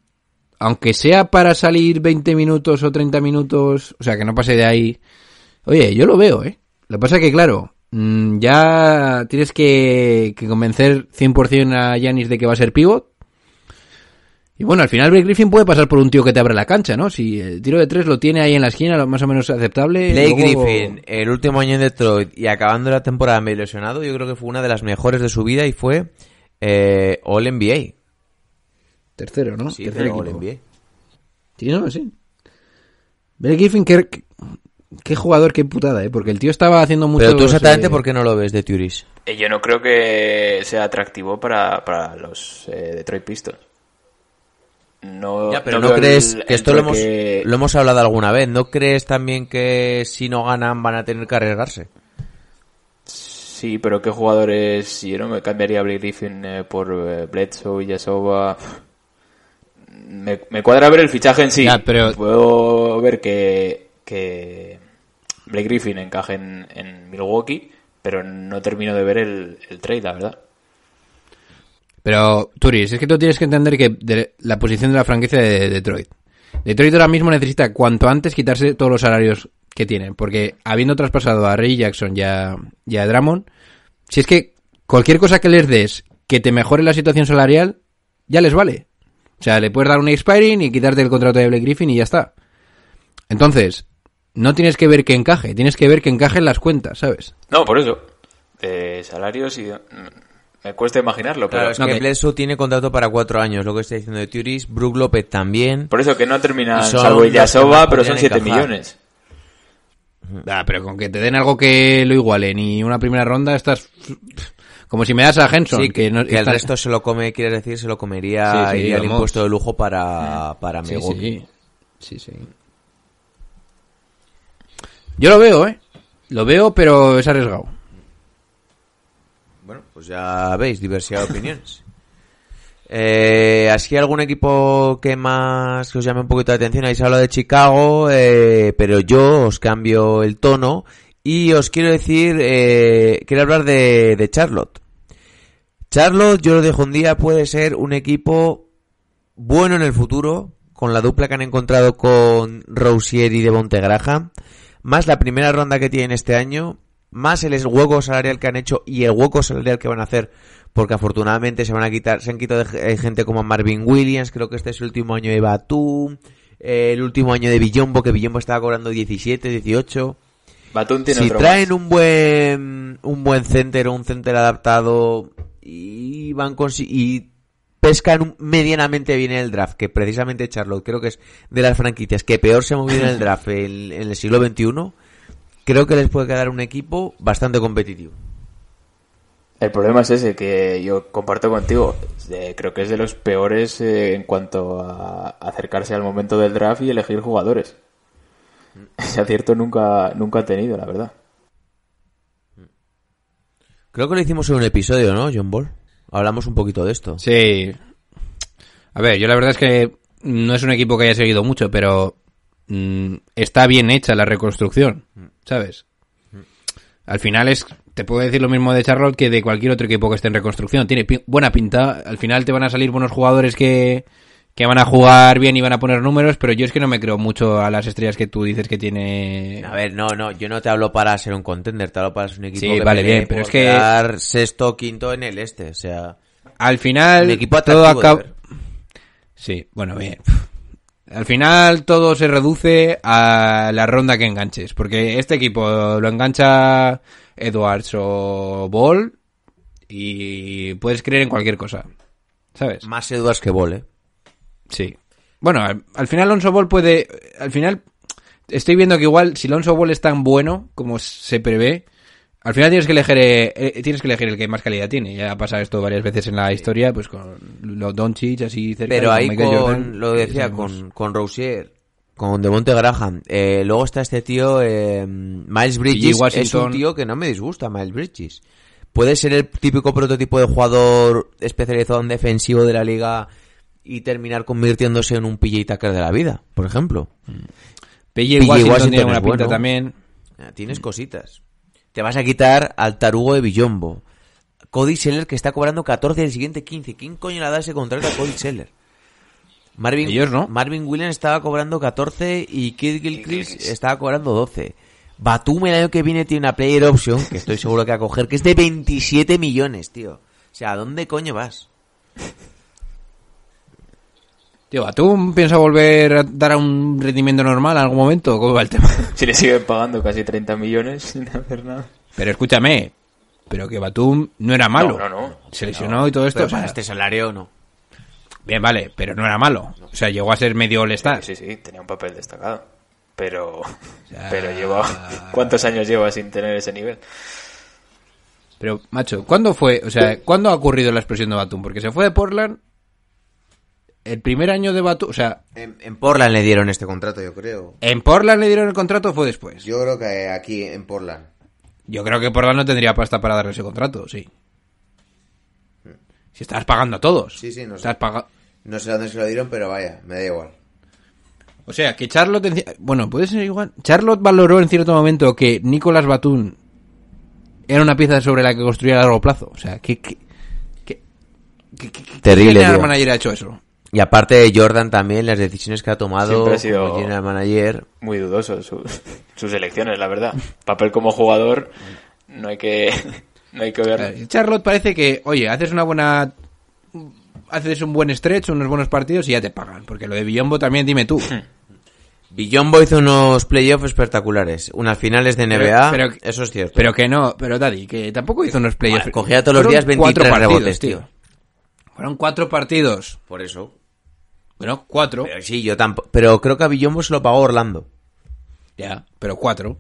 aunque sea para salir 20 minutos o 30 minutos, o sea, que no pase de ahí... Oye, yo lo veo, ¿eh? Lo que pasa es que, claro, ya tienes que, que convencer 100% a Yanis de que va a ser pivot. Y bueno, al final Blake Griffin puede pasar por un tío que te abre la cancha, ¿no? Si el tiro de tres lo tiene ahí en la esquina, lo más o menos aceptable. Blake luego- Griffin, el último año en Detroit y acabando la temporada medio lesionado, yo creo que fue una de las mejores de su vida y fue eh, All NBA. Tercero, ¿no? Sí, Tercer All. NBA. Sí, no, sí. Blake Griffin, qué, qué- jugador, qué putada, ¿eh? Porque el tío estaba haciendo mucho... Pero tú exactamente por qué no lo ves de Turis. Eh, Yo no creo que sea atractivo para, para los eh, Detroit Pistons. No, Ya, pero no crees el- que el esto lo hemos, lo hemos hablado alguna vez. ¿No crees también que si no ganan van a tener que arriesgarse? Sí, pero ¿qué jugadores? Yo no me cambiaría a Blake Griffin eh, por eh, Bledsoe, Yasova. Me, me cuadra ver el fichaje en sí. Ya, pero- Puedo ver que, que Blake Griffin encaje en, Milwaukee, pero no termino de ver el, trade, la verdad. Pero, Turis, es que tú tienes que entender que la posición de la franquicia de Detroit. Detroit ahora mismo necesita cuanto antes quitarse todos los salarios que tienen. Porque habiendo traspasado a Ray Jackson y a, y a si es que cualquier cosa que les des que te mejore la situación salarial, ya les vale. O sea, le puedes dar un expiring y quitarte el contrato de Blake Griffin y ya está. Entonces, no tienes que ver que encaje, tienes que ver que encaje en las cuentas, ¿sabes? No, por eso. De salarios y... Me cuesta imaginarlo, pero... Claro, es no, que tiene contrato para cuatro años, lo que está diciendo de Turis. Brook López también. Por eso que no termina, Y son salvo más pero son podrían 7 encajar. millones. Ah, pero con que te den algo que lo igualen y una primera ronda estás como si me das a Henson Sí, que, no, que el resto se lo come, quieres decir, se lo comería Sí, sí, iría el impuesto de lujo para, para sí. sí, sí. Yo lo veo, ¿eh? Lo veo, pero es arriesgado. Bueno, pues ya veis, diversidad de opiniones. Eh, así algún equipo que más que os llame un poquito la atención, habéis hablado de Chicago, eh, pero yo os cambio el tono y os quiero decir, eh, quiero hablar de, de Charlotte. Charlotte, yo lo dejo un día, puede ser un equipo bueno en el futuro, con la dupla que han encontrado con Rousier y Devonte Graham, más la primera ronda que tienen este año, más el hueco salarial que han hecho y el hueco salarial que van a hacer, porque afortunadamente se van a quitar, se han quitado de eh, gente como Marvin Williams, creo que este es el último año de Batum, eh, el último año de Villombo, que Villombo estaba cobrando 17, 18. Batum tiene Si otro traen más. un buen un buen center o un center adaptado y van y pescan medianamente bien en el draft, que precisamente Charlotte creo que es de las franquicias que peor se ha movido en el draft en, en el siglo XXI, creo que les puede quedar un equipo bastante competitivo. El problema es ese, que yo comparto contigo. Eh, creo que es de los peores eh, en cuanto a acercarse al momento del draft y elegir jugadores. Ese acierto nunca, nunca ha tenido, la verdad. Creo que lo hicimos en un episodio, ¿no, John Ball? Hablamos un poquito de esto. Sí. A ver, yo la verdad es que no es un equipo que haya seguido mucho, pero mm, está bien hecha la reconstrucción, ¿sabes? Al final es, te puedo decir lo mismo de Charlotte que de cualquier otro equipo que esté en reconstrucción. Tiene buena pinta, al final te van a salir buenos jugadores que, que van a jugar bien y van a poner números, pero yo es que no me creo mucho a las estrellas que tú dices que tiene... A ver, no, no, yo no te hablo para ser un contender, te hablo para ser un equipo Sí, que vale, bien, pero es que- quedar sexto o quinto en el este, o sea, Al final un equipo todo acaba... Sí, bueno, bien. Al final todo se reduce a la ronda que enganches, porque este equipo lo engancha Edwards o Ball y puedes creer en cualquier cosa, ¿sabes? Más Edwards que Ball, ¿eh? Sí. Bueno, al, al final Alonso Ball puede... Al final estoy viendo que igual si Alonso Ball es tan bueno como se prevé, al final tienes que elegir eh, eh, tienes que elegir el que más calidad tiene. Ya ha pasado esto varias veces en la historia, pues con los Doncic así cerca. Pero ahí con, Jordan, lo que decía, con, con Rousier, con Devonte Graham, eh, luego está este tío, eh, Miles Bridges, es un tío que no me disgusta, Miles Bridges. Puede ser el típico prototipo de jugador especializado en defensivo de la liga y terminar convirtiéndose en un PJ Tucker de la vida, por ejemplo. PJ PJ Washington, Washington tiene una pinta bueno. también. Tienes cositas. Te vas a quitar al tarugo de Villombo. Cody Seller que está cobrando 14 del siguiente 15. ¿Quién coño le da ese contrato a Cody Seller? Marvin, Ellos, ¿no? Marvin Williams estaba cobrando 14 y Kid Gilchrist Gilchrist. estaba cobrando 12. Batum el año que viene tiene una player option, que estoy seguro que va a coger, que es de 27 millones, tío. O sea, ¿a dónde coño vas? Tío, ¿tú piensas volver a dar a un rendimiento normal en algún momento? ¿Cómo va el tema? Si le siguen pagando casi 30 millones sin hacer nada. Pero escúchame, pero que Batum no era malo. No, no, no. Se lesionó y todo esto. Pero o sea, para este salario no. Bien, vale, pero no era malo. O sea, llegó a ser medio all-star. Sí, sí, tenía un papel destacado. Pero, sea, pero lleva, ¿cuántos años lleva sin tener ese nivel? Pero, macho, ¿cuándo fue? O sea, ¿cuándo ha ocurrido la explosión de Batum? Porque se fue de Portland. El primer año de Batum, o sea, En, en Portland le dieron este contrato, yo creo. ¿en Portland le dieron el contrato o fue después? Yo creo que aquí en Portland. Yo creo que Portland no tendría pasta para darle ese contrato, sí. Si estás pagando a todos. Sí, sí, no sé. Estás No sé dónde se lo dieron, pero vaya, me da igual. O sea, que Charlotte... Bueno, puede ser igual. Charlotte valoró en cierto momento que Nicolas Batum era una pieza sobre la que construir a largo plazo. O sea, que... que, que, que- Terrible, ¿qué manager ha hecho eso? Y aparte Jordan también, las decisiones que ha tomado ha sido- como general manager. Muy dudoso sus, sus elecciones, la verdad. Papel como jugador, no hay que, no hay que ver. Charlotte parece que, oye, haces una buena... Haces un buen stretch, unos buenos partidos y ya te pagan. Porque lo de Billombo también, dime tú. Billombo hizo unos playoffs espectaculares. Unas finales de NBA, pero- eso es cierto. Pero que no, pero Daddy, que tampoco hizo unos playoffs. Bueno, cogía todos los días 23 cuatro partidos, rebotes, tío. Fueron cuatro partidos. Por eso. Bueno, cuatro. Pero sí, yo tampoco. Pero creo que a Billombo se lo pagó Orlando. Ya, pero cuatro.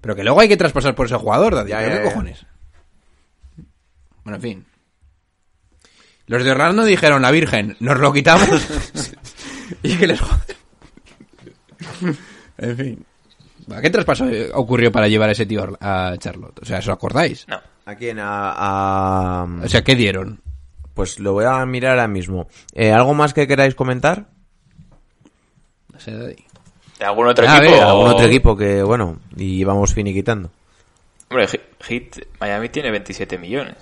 Pero que luego hay que traspasar por ese jugador, Daddy. Ya, ¿pero ya, ¿Qué ya. cojones? Bueno, en fin. Los de Orlando dijeron, la Virgen, nos lo quitamos. y que les en fin. ¿Qué traspaso ocurrió para llevar a ese tío a Charlotte? O sea, ¿os acordáis? No. ¿A quién? A, a- O sea, ¿qué dieron? Pues lo voy a mirar ahora mismo. Eh, ¿Algo más que queráis comentar? No sé, Daddy. ¿De algún otro A equipo? ver, o- ¿Algún otro equipo que, bueno, y vamos finiquitando? Hombre, Hit- Miami tiene 27 millones.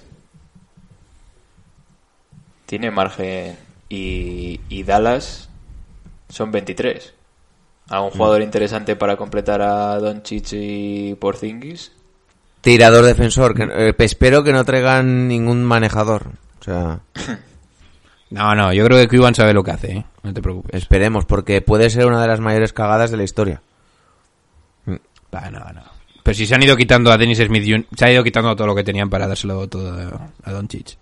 Tiene margen. Y, y Dallas son 23. ¿Algún Mm. jugador interesante para completar a Doncic y Porzingis? Tirador defensor. Que, eh, espero que no traigan ningún manejador. O sea, No, no, yo creo que Cuban sabe lo que hace, ¿eh? No te preocupes. esperemos, porque puede ser una de las mayores cagadas de la historia. Va, no, no. Pero si se han ido quitando a Dennis Smith, Jr., se ha ido quitando todo lo que tenían para dárselo todo a, a Doncic.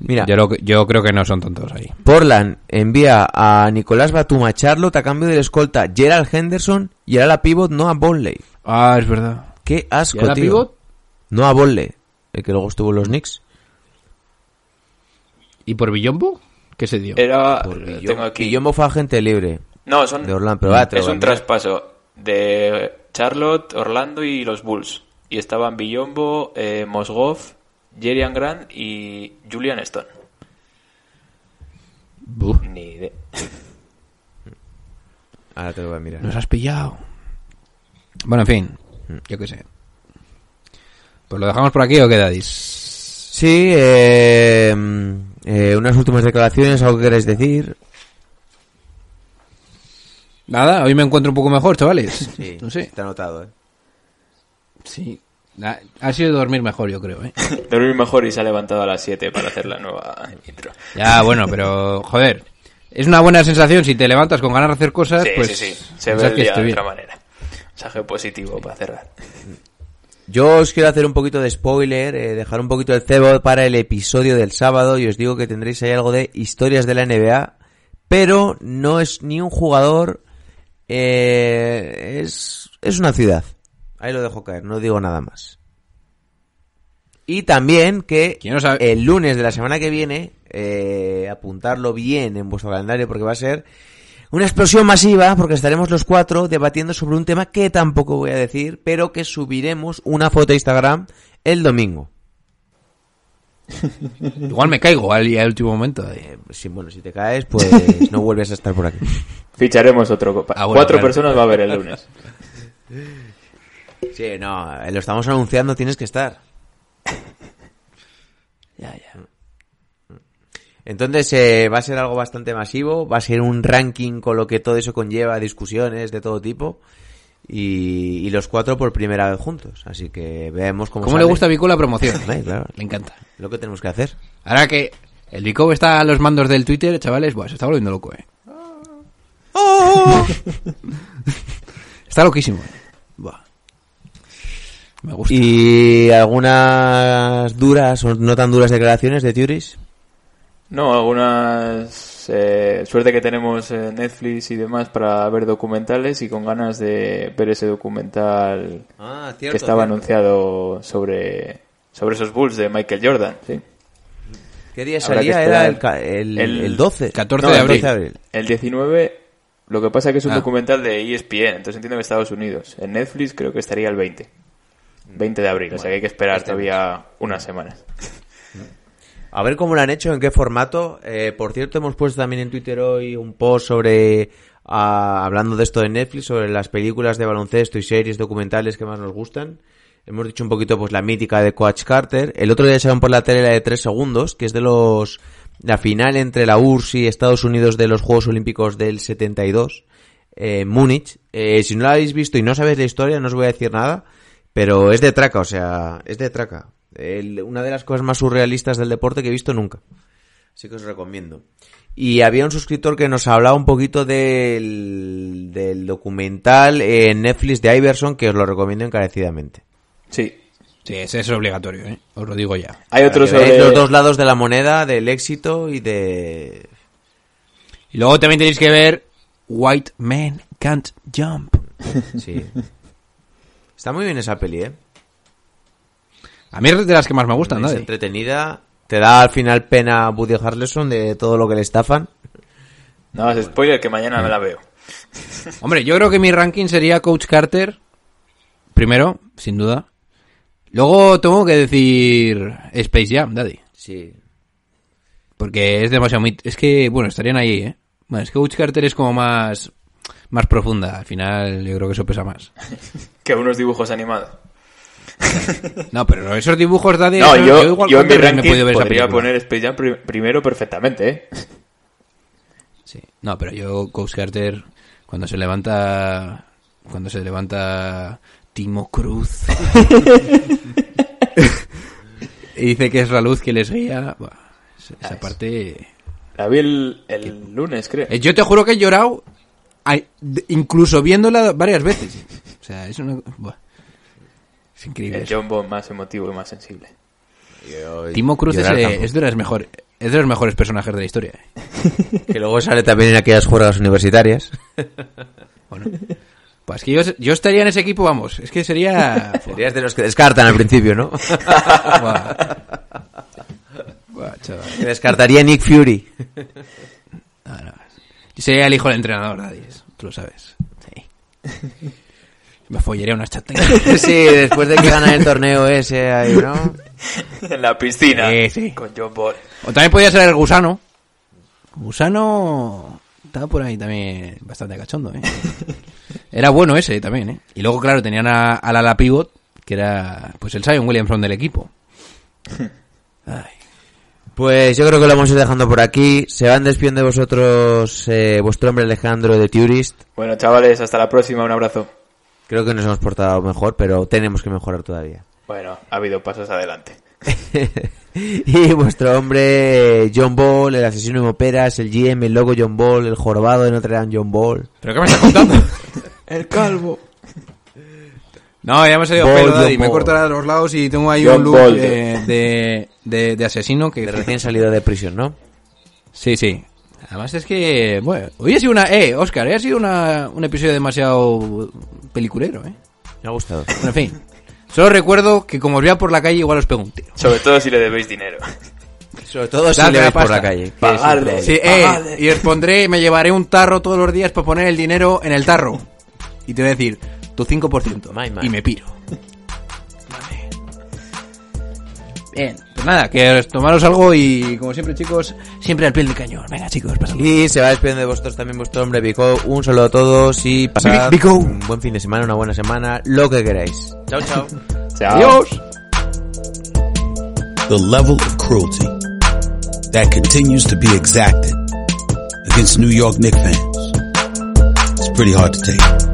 Mira, Yo, lo que- yo creo que no son tontos ahí. Portland envía a Nicolás Batum a Charlotte a cambio del escolta Gerald Henderson y ahora la pivot Noah Bonley. Ah, es verdad. Qué asco, ¿Y ahora tío. pivot? Noah Bonley, el que luego estuvo en los Knicks. ¿Y por Villombo? ¿Qué se dio? Era. Por Villombo. Tengo aquí. Fue agente libre. No, son. Orlando, es un traspaso de Charlotte, Orlando y los Bulls. Y estaban Villombo, eh, Mosgov, Jerian Grant y Julian Stone. Buh. Ni idea. Ahora te lo voy a mirar. Nos has pillado. Bueno, en fin. Mm. Yo qué sé. Pues lo dejamos por aquí o qué dadis? Sí, eh eh, unas últimas declaraciones, algo que queréis decir. Nada, hoy me encuentro un poco mejor, chavales. Sí, No sé. te ha notado, ¿eh? Sí. Ha sido dormir mejor, yo creo, ¿eh? Dormir mejor y se ha levantado a las 7 para hacer la nueva intro. Ya, bueno, pero, joder. Es una buena sensación si te levantas con ganas de hacer cosas, Sí, pues... sí, sí. Se ve el que día de bien. otra manera. Mensaje positivo para cerrar. Yo os quiero hacer un poquito de spoiler, eh, dejar un poquito el cebo para el episodio del sábado y os digo que tendréis ahí algo de historias de la NBA, pero no es ni un jugador, eh, es, es una ciudad. Ahí lo dejo caer, no digo nada más. Y también que el lunes de la semana que viene, eh, apuntarlo bien en vuestro calendario porque va a ser una explosión masiva porque estaremos los cuatro debatiendo sobre un tema que tampoco voy a decir, pero que subiremos una foto a Instagram el domingo. Igual me caigo al, al último momento. eh. Si, bueno, si te caes, pues no vuelves a estar por aquí. Ficharemos otro. copa. Ah, bueno, Cuatro claro. personas va a haber el lunes. Sí, no, eh, lo estamos anunciando, tienes que estar. Ya, ya. Entonces eh, va a ser algo bastante masivo, va a ser un ranking con lo que todo eso conlleva, discusiones de todo tipo. Y, y los cuatro por primera vez juntos. Así que veamos cómo ¿Cómo sale. le gusta a Vico la promoción? Claro. Le encanta. Lo que tenemos que hacer. Ahora que el Vico está a los mandos del Twitter, chavales, buah, se está volviendo loco, eh. está loquísimo, eh. Buah. Me gusta. Y algunas duras o no tan duras declaraciones de Turis. No, algunas eh, suerte que tenemos en Netflix y demás para ver documentales y con ganas de ver ese documental Ah, que estaba anunciado sobre sobre esos Bulls de Michael Jordan. Sí. ¿Qué día Habrá salía? Era el, el, El- el 12. 14 No, de el abril. 12 de abril. El 19, lo que pasa es que es un Ah. documental de ESPN, entonces entiendo que Estados Unidos. En Netflix creo que estaría el 20. 20 de abril, o sea que hay que esperar este todavía unas semanas. A ver cómo lo han hecho, en qué formato. Eh, por cierto, hemos puesto también en Twitter hoy un post sobre, ah, hablando de esto de Netflix, sobre las películas de baloncesto y series documentales que más nos gustan. Hemos dicho un poquito, pues, la mítica de Coach Carter. El otro día echaron por la tele la de tres segundos, que es de los, la final entre la URSS y Estados Unidos de los Juegos Olímpicos del 72, eh, Múnich. Eh, si no la habéis visto y no sabéis la historia, no os voy a decir nada, pero es de traca, o sea, es de traca. El- una de las cosas más surrealistas del deporte que he visto nunca. Así que os recomiendo. Y había un suscriptor que nos hablaba un poquito del, del documental en Netflix de Iverson, que os lo recomiendo encarecidamente. Sí. Sí, ese es obligatorio, eh. Os lo digo ya. Hay otro Que veáis sobre... los dos lados de la moneda, del éxito y de... Y luego también tenéis que ver White Man Can't Jump. Sí. Está muy bien esa peli, ¿eh? A mí es de las que más me gustan, ¿no? Es entretenida. Te da al final pena Woody Harrelson de todo lo que le estafan. No más spoiler que mañana me la veo. Hombre, yo creo que mi ranking sería Coach Carter. Primero, sin duda. Luego tengo que decir Space Jam, Daddy. Sí. Porque es demasiado... mit- Es que, bueno, estarían ahí, ¿eh? Bueno, es que Coach Carter es como más... Más profunda. Al final yo creo que eso pesa más. Que unos dibujos animados. No, pero esos dibujos, Daddy... No, eso- yo, igual yo en mi me he ranking podido ver podría poner Space Jam pri- primero perfectamente, ¿eh? Sí. No, pero yo, Coach Carter, cuando se levanta. Cuando se levanta Timo Cruz. y dice que es la luz que les guía. esa- esa es. parte. La vi el, el lunes, creo. Eh, Yo te juro que he llorado. de- incluso viéndola varias veces. O sea, es una. Es increíble. El. John Bond más emotivo y más sensible. Timo Cruz es, es de las mejores. Es de los mejores personajes de la historia. eh. Que luego sale también en aquellas jugadas universitarias. Bueno. Pues que yo, yo estaría en ese equipo, vamos. Es que sería. Serías de los que descartan al principio, ¿no? Buah. Descartaría Nick Fury. No, no. Yo sería el hijo del entrenador, Daddy. Tú lo sabes. Sí. Me follaría unas chateas. sí, después de que gana el torneo ese ahí, ¿no? en la piscina. Sí, sí. Con John Ball. O también podría ser el gusano. Gusano. estaba por ahí también bastante cachondo, ¿eh? Era bueno ese también, ¿eh? Y luego, claro, tenían a, al ala pivot, que era pues el Zion Williamson del equipo. Ay. Pues yo creo que lo vamos a ir dejando por aquí. Se van despidiendo de vosotros eh, vuestro hombre Alejandro de Tourist. Bueno, chavales, hasta la próxima. Un abrazo. Creo que nos hemos portado mejor, pero tenemos que mejorar todavía. Bueno, ha habido pasos adelante. y vuestro hombre John Ball, el asesino de operas, el GM, el logo John Ball, el jorobado de Notre Dame John Ball. ¿Pero qué me estás contando? El calvo. No, ya me he salido Ball, pelo, Daddy. Me he cortado a los lados y tengo ahí John un look Ball. de, de, de- de asesino que... De recién salido de prisión, ¿no? Sí, sí. Además es que, bueno, hoy ha sido una... Eh, Oscar, hoy ha sido una, un episodio demasiado peliculero, ¿eh? Me ha gustado. Bueno, en fin. Solo recuerdo que como os vea por la calle igual os pego un tiro. Sobre todo si le debéis dinero. Sobre todo si le ves por la calle. Pagarle. Sí, eh, y os pondré, me llevaré un tarro todos los días para poner el dinero en el tarro. Y te voy a decir, tu 5%. My. Y me piro. Vale. Bien, nada, que os tomaros algo y como siempre chicos, siempre al pie del cañón. Venga chicos, pasadlo. Y se va despidiendo de vosotros también vuestro hombre Vico. Un saludo a todos y pasad Vico. un buen fin de semana, una buena semana, lo que queráis. Chao, chao. Chao. Adiós. The level of cruelty that continues to be exacted against New York Knicks fans is pretty hard to take.